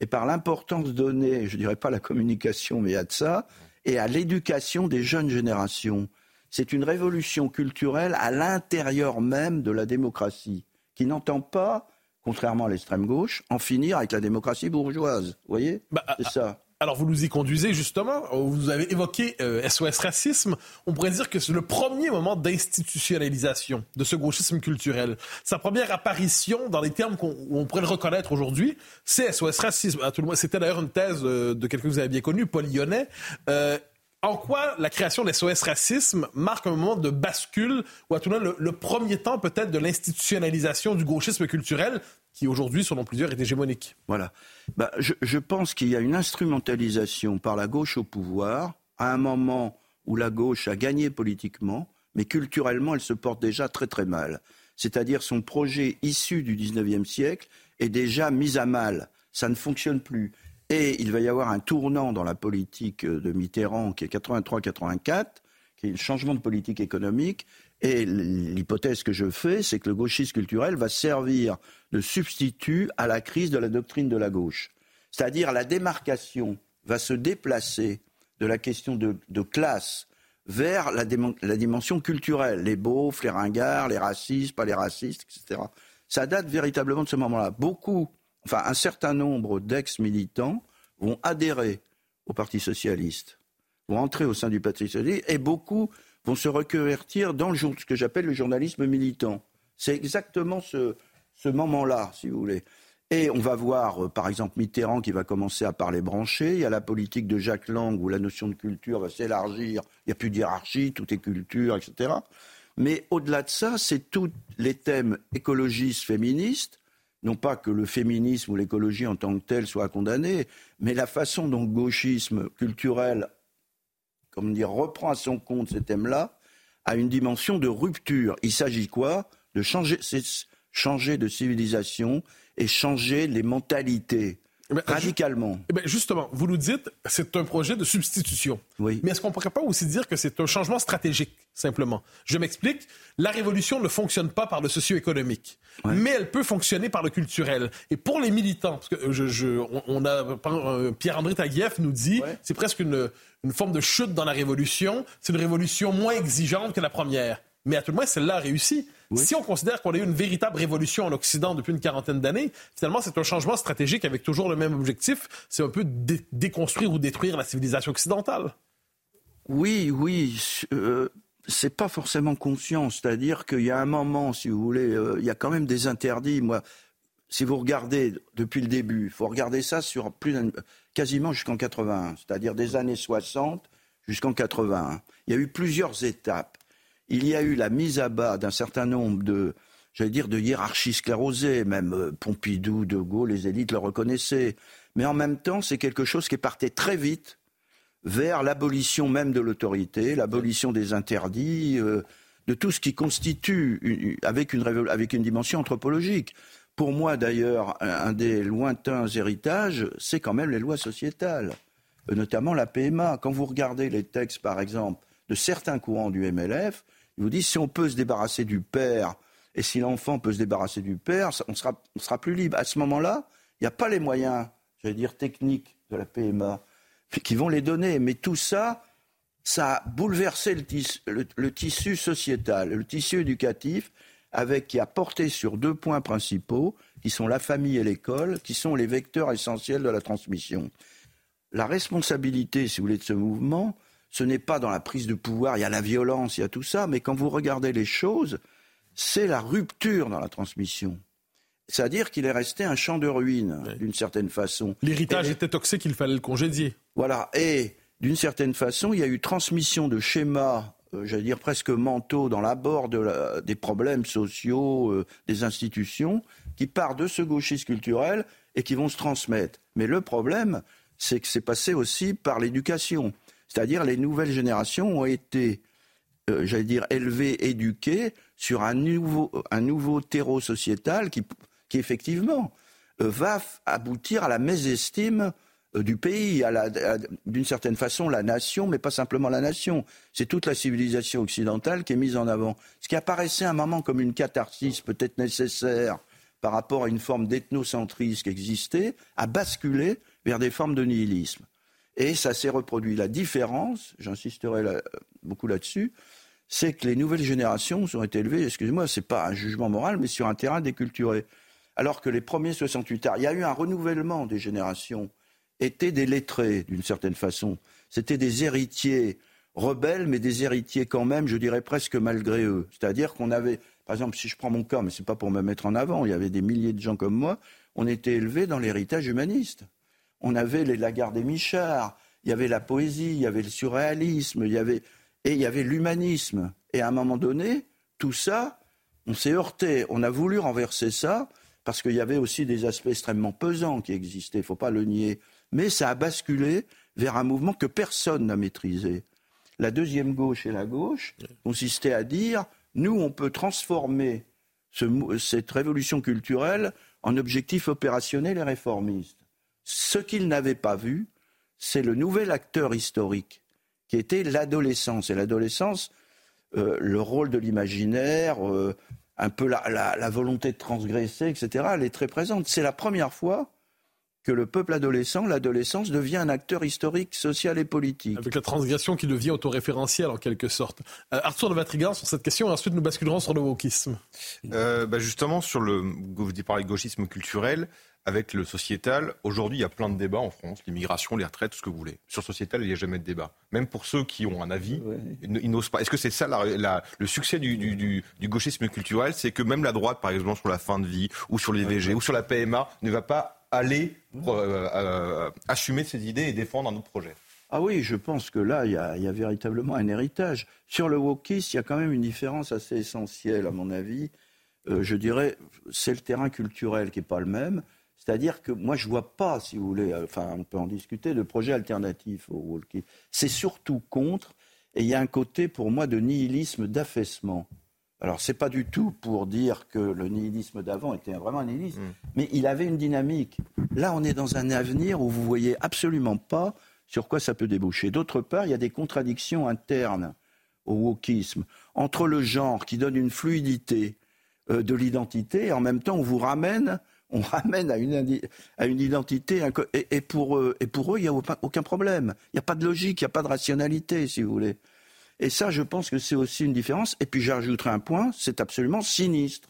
[SPEAKER 5] et par l'importance donnée, je ne dirais pas à la communication, mais à ça, et à l'éducation des jeunes générations. C'est une révolution culturelle à l'intérieur même de la démocratie, qui n'entend pas contrairement à l'extrême gauche, en finir avec la démocratie bourgeoise. Vous voyez?
[SPEAKER 2] Bah, C'est ça. Alors vous nous y conduisez justement, vous avez évoqué SOS euh, Racisme, on pourrait dire que c'est le premier moment d'institutionnalisation de ce gauchisme culturel. Sa première apparition dans les termes qu'on pourrait le reconnaître aujourd'hui, c'est SOS Racisme. C'était d'ailleurs une thèse euh, de quelqu'un que vous avez bien connu, Paul Lyonnais. Euh, en quoi la création de SOS Racisme marque un moment de bascule, ou à tout le monde le, premier temps peut-être de l'institutionnalisation du gauchisme culturel, qui aujourd'hui, selon plusieurs, est hégémonique?
[SPEAKER 5] Voilà. Bah, je, pense qu'il y a une instrumentalisation par la gauche au pouvoir, à un moment où la gauche a gagné politiquement, mais culturellement, elle se porte déjà très très mal. C'est-à-dire son projet issu du XIXe siècle est déjà mis à mal. Ça ne fonctionne plus. Et il va y avoir un tournant dans la politique de Mitterrand qui est 83-84, qui est le changement de politique économique. Et l'hypothèse que je fais, c'est que le gauchisme culturel va servir de substitut à la crise de la doctrine de la gauche. C'est-à-dire la démarcation va se déplacer de la question de, classe vers la, la, dimension culturelle, les beaufs, les ringards, les racistes, pas les racistes, etc. Ça date véritablement de ce moment-là. Beaucoup enfin un certain nombre d'ex-militants vont adhérer au Parti socialiste, vont entrer au sein du Parti socialiste, et beaucoup vont se reconvertir dans le, ce que j'appelle le journalisme militant. C'est exactement ce, moment-là, si vous voulez. Et on va voir, euh, par exemple, Mitterrand qui va commencer à parler branché. Il y a la politique de Jacques Lang où la notion de culture va s'élargir. Il n'y a plus d'hierarchie, tout est culture, etc. Mais au-delà de ça, c'est tous les thèmes écologistes, féministes, non pas que le féminisme ou l'écologie en tant que tel soit condamné, mais la façon dont le gauchisme culturel, comme reprend à son compte ces thèmes-là, a une dimension de rupture. Il s'agit quoi? De changer, changer de civilisation et changer les mentalités. Eh ben, radicalement.
[SPEAKER 2] Eh ben, justement, vous nous dites c'est un projet de substitution.
[SPEAKER 5] Oui.
[SPEAKER 2] Mais est-ce qu'on ne pourrait pas aussi dire que c'est un changement stratégique, simplement? Je m'explique. La révolution ne fonctionne pas par le socio-économique, mais elle peut fonctionner par le culturel. Et pour les militants, parce que je, on, a euh, Pierre-André Taguieff nous dit c'est presque une, une forme de chute dans la révolution. C'est une révolution moins exigeante que la première. Mais à tout le moins, celle-là a réussi. Si on considère qu'on a eu une véritable révolution en Occident depuis une quarantaine d'années, finalement, c'est un changement stratégique avec toujours le même objectif. C'est un peu déconstruire ou détruire la civilisation occidentale.
[SPEAKER 5] Oui, oui. Euh, c'est pas forcément conscient. C'est-à-dire qu'il y a un moment, si vous voulez, euh, il y a quand même des interdits. Moi, si vous regardez depuis le début, il faut regarder ça sur plus quasiment jusqu'en 81, c'est-à-dire des années 60 jusqu'en 81. Il y a eu plusieurs étapes. Il y a eu la mise à bas d'un certain nombre de, j'allais hiérarchies sclérosées, même euh, Pompidou, De Gaulle, les élites le reconnaissaient. Mais en même temps, c'est quelque chose qui partait très vite vers l'abolition même de l'autorité, l'abolition des interdits, euh, de tout ce qui constitue, avec, une, avec une dimension anthropologique. Pour moi, d'ailleurs, un, des lointains héritages, c'est quand même les lois sociétales, euh, notamment la PMA. Quand vous regardez les textes, par exemple, de certains courants du MLF, ils vous disent si on peut se débarrasser du père et si l'enfant peut se débarrasser du père, on sera, on sera plus libre. À ce moment-là, il n'y a pas les moyens, j'allais dire, techniques de la PMA qui vont les donner. Mais tout ça, ça a bouleversé le tissu, sociétal, le tissu éducatif, avec qui a porté sur deux points principaux, qui sont la famille et l'école, qui sont les vecteurs essentiels de la transmission. La responsabilité, si vous voulez, de ce mouvement, ce n'est pas dans la prise de pouvoir, il y a la violence, il y a tout ça, mais quand vous regardez les choses, c'est la rupture dans la transmission. C'est-à-dire qu'il est resté un champ de ruines, d'une certaine façon.
[SPEAKER 2] L'héritage était toxique, il fallait le congédier.
[SPEAKER 5] Voilà. Et d'une certaine façon, il y a eu transmission de schémas, euh, j'allais dire presque mentaux, dans l'abord des problèmes sociaux, euh, des institutions, qui partent de ce gauchisme culturel et qui vont se transmettre. Mais le problème, c'est que c'est passé aussi par l'éducation. C'est-à-dire les nouvelles générations ont été, euh, j'allais dire, élevées, éduquées sur un nouveau, terreau sociétal qui effectivement euh, va aboutir à la mésestime euh, du pays, d'une certaine façon la nation, mais pas simplement la nation. C'est toute la civilisation occidentale qui est mise en avant. Ce qui apparaissait à un moment comme une catharsis peut-être nécessaire par rapport à une forme d'ethnocentrisme qui existait, a basculé vers des formes de nihilisme. Et ça s'est reproduit. La différence, j'insisterai beaucoup là-dessus, c'est que les nouvelles générations ont été élevées, excusez-moi, ce n'est pas un jugement moral, mais sur un terrain déculturé alors que les premiers 68 ans, il y a eu un renouvellement des générations, étaient des lettrés d'une certaine façon. C'était des héritiers rebelles, mais des héritiers quand même, je dirais presque malgré eux. C'est-à-dire qu'on avait, par exemple, si je prends mon cas, mais ce n'est pas pour me mettre en avant, il y avait des milliers de gens comme moi, on était élevés dans l'héritage humaniste. On avait les Lagarde et Michard, il y avait la poésie, il y avait le surréalisme, il y avait, et il y avait l'humanisme. Et à un moment donné, tout ça, on s'est heurté, on a voulu renverser ça, parce qu'il y avait aussi des aspects extrêmement pesants qui existaient, il ne faut pas le nier. Mais ça a basculé vers un mouvement que personne n'a maîtrisé. La deuxième gauche et la gauche consistaient à dire nous, on peut transformer cette révolution culturelle en objectif opérationnel et réformiste. Ce qu'ils n'avaient pas vu, c'est le nouvel acteur historique, qui était l'adolescence. Et l'adolescence, euh, le rôle de l'imaginaire, euh, un peu la, volonté de transgresser, etc., elle est très présente. C'est la première fois que le peuple adolescent, l'adolescence, devient un acteur historique, social et politique.
[SPEAKER 2] Avec la transgression qui devient autoréférentielle en quelque sorte. Euh, Arthur de Vatrigan sur cette question et ensuite nous basculerons sur le wokisme.
[SPEAKER 4] Euh, bah, justement, sur le, vous parlez de gauchisme culturel, avec le sociétal, aujourd'hui, il y a plein de débats en France, l'immigration, les retraites, tout ce que vous voulez. Sur sociétal, il n'y a jamais de débat. Même pour ceux qui ont un avis, ils n'osent pas. Est-ce que c'est ça le succès du, gauchisme culturel C'est que même la droite, par exemple, sur la fin de vie, ou sur l'IVG, ou sur la PMA, ne va pas aller euh, euh, assumer ses idées et défendre un autre projet?
[SPEAKER 5] Ah oui, je pense que là, il y, a, véritablement un héritage. Sur le wokisme, il y a quand même une différence assez essentielle, à mon avis. Euh, je dirais, c'est le terrain culturel qui n'est pas le même. C'est-à-dire que moi, je ne vois pas, si vous voulez, enfin, on peut en discuter, de projet alternatif au walkie. C'est surtout contre, et il y a un côté, pour moi, de nihilisme, d'affaissement. Alors, ce n'est pas du tout pour dire que le nihilisme d'avant était vraiment un nihilisme, mm. mais il avait une dynamique. Là, on est dans un avenir où vous voyez absolument pas sur quoi ça peut déboucher. D'autre part, il y a des contradictions internes au wokisme, entre le genre qui donne une fluidité euh, de l'identité, et en même temps, on vous ramène on ramène à une, à une identité. Et, pour eux, et pour eux, il n'y a aucun problème. Il n'y a pas de logique, il n'y a pas de rationalité, si vous voulez. Et ça, je pense que c'est aussi une différence. Et puis j'ajouterai un point, c'est absolument sinistre.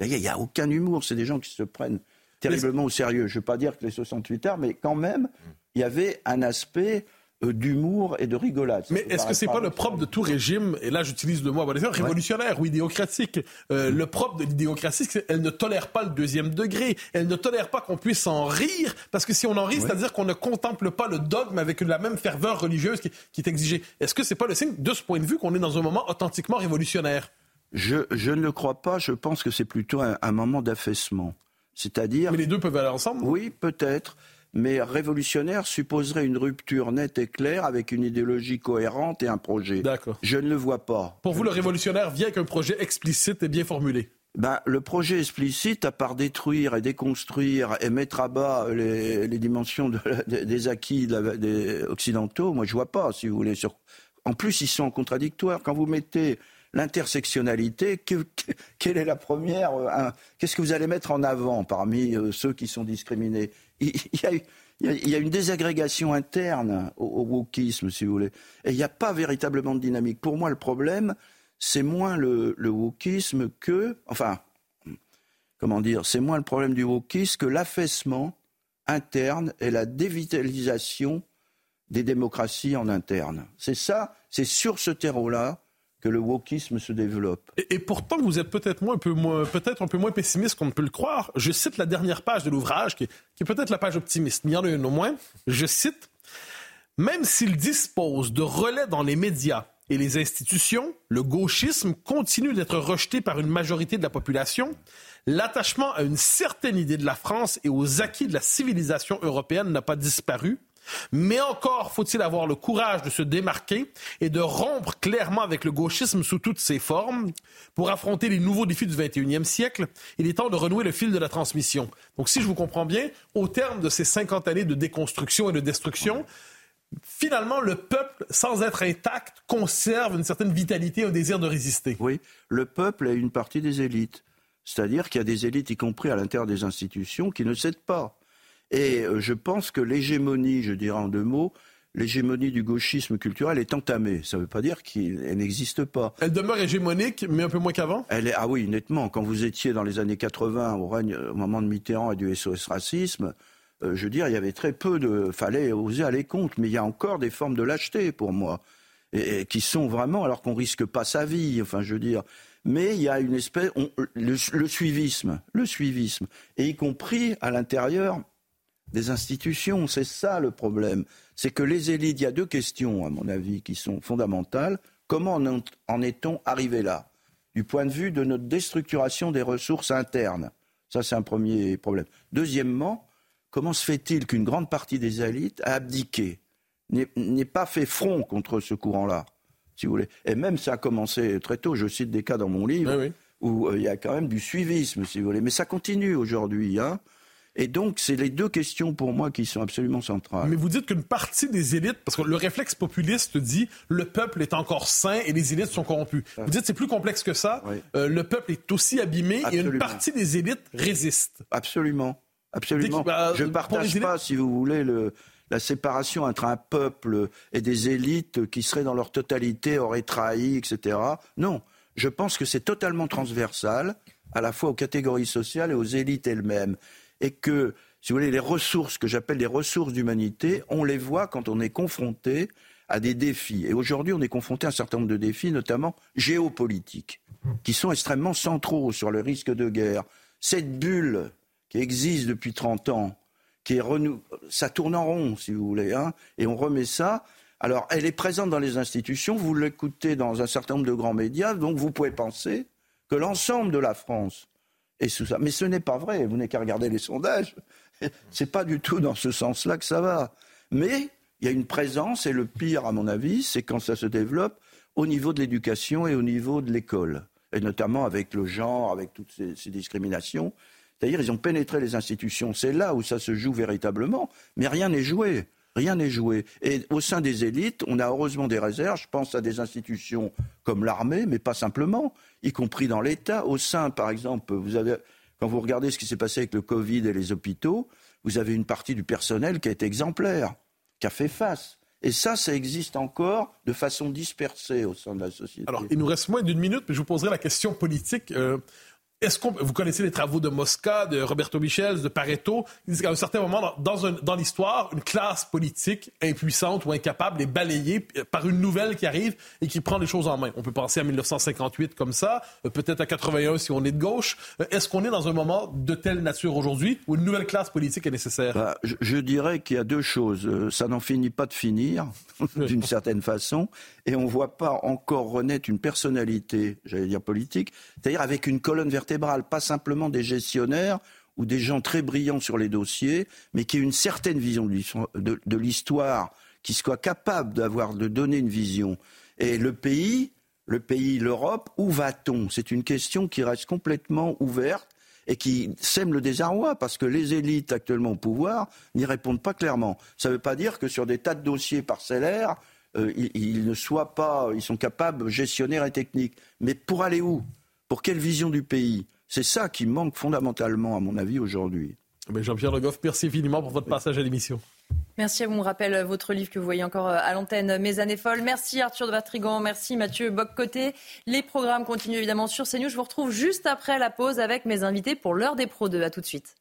[SPEAKER 5] Il n'y a, aucun humour, c'est des gens qui se prennent terriblement au sérieux. Je ne veux pas dire que les 68 heures, mais quand même, il y avait un aspect d'humour et de rigolade.
[SPEAKER 2] Mais est-ce que c'est pas le propre de tout régime, et là j'utilise le mot révolutionnaire ou idéocratique, euh, le propre de l'idéocratie, c'est qu'elle ne tolère pas le deuxième degré, elle ne tolère pas qu'on puisse en rire, parce que si on en rit, c'est-à-dire qu'on ne contemple pas le dogme avec la même ferveur religieuse qui, est exigée. Est-ce que c'est pas le signe, de ce point de vue, qu'on est dans un moment authentiquement révolutionnaire?
[SPEAKER 5] Je, je, ne le crois pas, je pense que c'est plutôt un, un moment d'affaissement. C'est-à-dire...
[SPEAKER 2] Mais les deux peuvent aller ensemble?
[SPEAKER 5] Oui, peut-être mais révolutionnaire supposerait une rupture nette et claire avec une idéologie cohérente et un projet.
[SPEAKER 2] D'accord.
[SPEAKER 5] Je ne le vois pas.
[SPEAKER 2] Pour vous, le révolutionnaire vient qu'un projet explicite et bien formulé
[SPEAKER 5] ben, le projet explicite, à part détruire et déconstruire et mettre à bas les, dimensions des acquis des occidentaux, moi je vois pas, si vous voulez. En plus, ils sont contradictoires. Quand vous mettez l'intersectionnalité, quelle est la première euh, Qu'est-ce que vous allez mettre en avant parmi euh, ceux qui sont discriminés? Il y, a, une désagrégation interne au, wokisme, si vous voulez. Et il n'y a pas véritablement de dynamique. Pour moi, le problème, c'est moins le, le, wokisme que. Enfin, comment dire C'est moins le problème du wokisme que l'affaissement interne et la dévitalisation des démocraties en interne. C'est ça, c'est sur ce terreau-là que le wokisme se développe.
[SPEAKER 2] Et, pourtant, vous êtes peut-être un peu moins, peut-être un peu moins pessimiste qu'on ne peut le croire. Je cite la dernière page de l'ouvrage, qui, est peut-être la page optimiste, mais il y en a une au moins. Je cite Même s'il dispose de relais dans les médias et les institutions, le gauchisme continue d'être rejeté par une majorité de la population. L'attachement à une certaine idée de la France et aux acquis de la civilisation européenne n'a pas disparu. Mais encore faut-il avoir le courage de se démarquer et de rompre clairement avec le gauchisme sous toutes ses formes. Pour affronter les nouveaux défis du 21e siècle, il est temps de renouer le fil de la transmission. Donc si je vous comprends bien, au terme de ces 50 années de déconstruction et de destruction, finalement, le peuple, sans être intact, conserve une certaine vitalité, un désir de résister.
[SPEAKER 5] Oui, le peuple est une partie des élites. C'est-à-dire qu'il y a des élites, y compris à l'intérieur des institutions, qui ne cèdent pas. Et euh, je pense que l'hégémonie, je dirais en deux mots, l'hégémonie du gauchisme culturel est entamée. Ça ne veut pas dire qu'elle n'existe pas.
[SPEAKER 2] Elle demeure hégémonique, mais un peu moins qu'avant?
[SPEAKER 5] Elle est, Ah oui, nettement. Quand vous étiez dans les années 80, au, règne, au moment de Mitterrand et du SOS Racisme, euh, je veux dire, il y avait très peu de... fallait oser aller contre, mais il y a encore des formes de lâcheté pour moi, et, qui sont vraiment, alors qu'on risque pas sa vie, enfin je veux dire... Mais il y a une espèce... le, le suivisme, le suivisme, et y compris à l'intérieur des institutions. C'est ça le problème. C'est que les élites, il y a deux questions, à mon avis, qui sont fondamentales. Comment en est-on arrivé là? Du point de vue de notre déstructuration des ressources internes. Ça, c'est un premier problème. Deuxièmement, comment se fait-il qu'une grande partie des élites a abdiqué, n'ait pas fait front contre ce courant-là, si vous voulez? Et même, ça a commencé très tôt. Je cite des cas dans mon livre. où euh, il y a quand même du suivisme, si vous voulez. Mais ça continue aujourd'hui. Hein. Et donc, c'est les deux questions pour moi qui sont absolument centrales.
[SPEAKER 2] Mais vous dites qu'une partie des élites, parce que le réflexe populiste dit le peuple est encore sain et les élites sont corrompues. Ah. Vous dites c'est plus complexe que ça. Euh, le peuple est aussi abîmé et une partie des élites résiste.
[SPEAKER 5] Absolument. Absolument. Je ne partage pas, si vous voulez, le, la séparation entre un peuple et des élites qui seraient dans leur totalité auraient trahi, etc. Non. Je pense que c'est totalement transversal, à la fois aux catégories sociales et aux élites elles-mêmes et que, si vous voulez, les ressources que j'appelle les ressources d'humanité, on les voit quand on est confronté à des défis. Et aujourd'hui, on est confronté à un certain nombre de défis, notamment géopolitiques, qui sont extrêmement centraux sur le risque de guerre. Cette bulle qui existe depuis 30 ans, qui est renou... ça tourne en rond, si vous voulez, hein, et on remet ça. Alors, elle est présente dans les institutions, vous l'écoutez dans un certain nombre de grands médias, donc vous pouvez penser que l'ensemble de la France Mais ce n'est pas vrai. Vous n'avez qu'à regarder les sondages. C'est pas du tout dans ce sens-là que ça va. Mais il y a une présence, et le pire, à mon avis, c'est quand ça se développe au niveau de l'éducation et au niveau de l'école, et notamment avec le genre, avec toutes ces, ces discriminations. C'est-à-dire, ils ont pénétré les institutions. C'est là où ça se joue véritablement, mais rien n'est joué. Rien n'est joué. Et au sein des élites, on a heureusement des réserves. Je pense à des institutions comme l'armée, mais pas simplement, y compris dans l'État. Au sein, par exemple, vous avez, quand vous regardez ce qui s'est passé avec le Covid et les hôpitaux, vous avez une partie du personnel qui a été exemplaire, qui a fait face. Et ça, ça existe encore de façon dispersée au sein de la société.
[SPEAKER 2] Alors, il nous reste moins d'une minute, mais je vous poserai la question politique. Euh, est-ce qu'on, vous connaissez les travaux de Mosca, de Roberto Michels, de Pareto, ils disent qu'à un certain moment dans, l'histoire, une classe politique impuissante ou incapable est balayée par une nouvelle qui arrive et qui prend les choses en main. On peut penser à 1958 comme ça, euh, peut-être à 81 si on est de gauche. Euh, est-ce qu'on est dans un moment de telle nature aujourd'hui où une nouvelle classe politique est nécessaire?
[SPEAKER 5] Bah, je, dirais qu'il y a deux choses. Euh, ça n'en finit pas de finir, d'une certaine façon, et on ne voit pas encore renaître une personnalité, j'allais dire politique, c'est-à-dire avec une colonne vertébrale, pas simplement des gestionnaires ou des gens très brillants sur les dossiers, mais qui aient une certaine vision de l'histoire, qui soient capables d'avoir, de donner une vision. Et le pays, le pays, l'Europe, où va-t-on? C'est une question qui reste complètement ouverte et qui sème le désarroi parce que les élites actuellement au pouvoir n'y répondent pas clairement. Ça ne veut pas dire que sur des tas de dossiers parcellaires, euh, ils, ne soient pas, ils sont capables, gestionnaires et techniques. Mais pour aller où? Pour quelle vision du pays? C'est ça qui manque fondamentalement, à mon avis, aujourd'hui.
[SPEAKER 2] Jean-Pierre Le Goff, merci infiniment pour votre passage à l'émission.
[SPEAKER 1] Merci à vous. On me rappelle votre livre que vous voyez encore euh, à l'antenne, Mes années folles. Merci Arthur de Vatrigan. Merci Mathieu Boccoté. Les programmes continuent évidemment sur CNews. Je vous retrouve juste après la pause avec mes invités pour l'heure des pros 2. À tout de suite.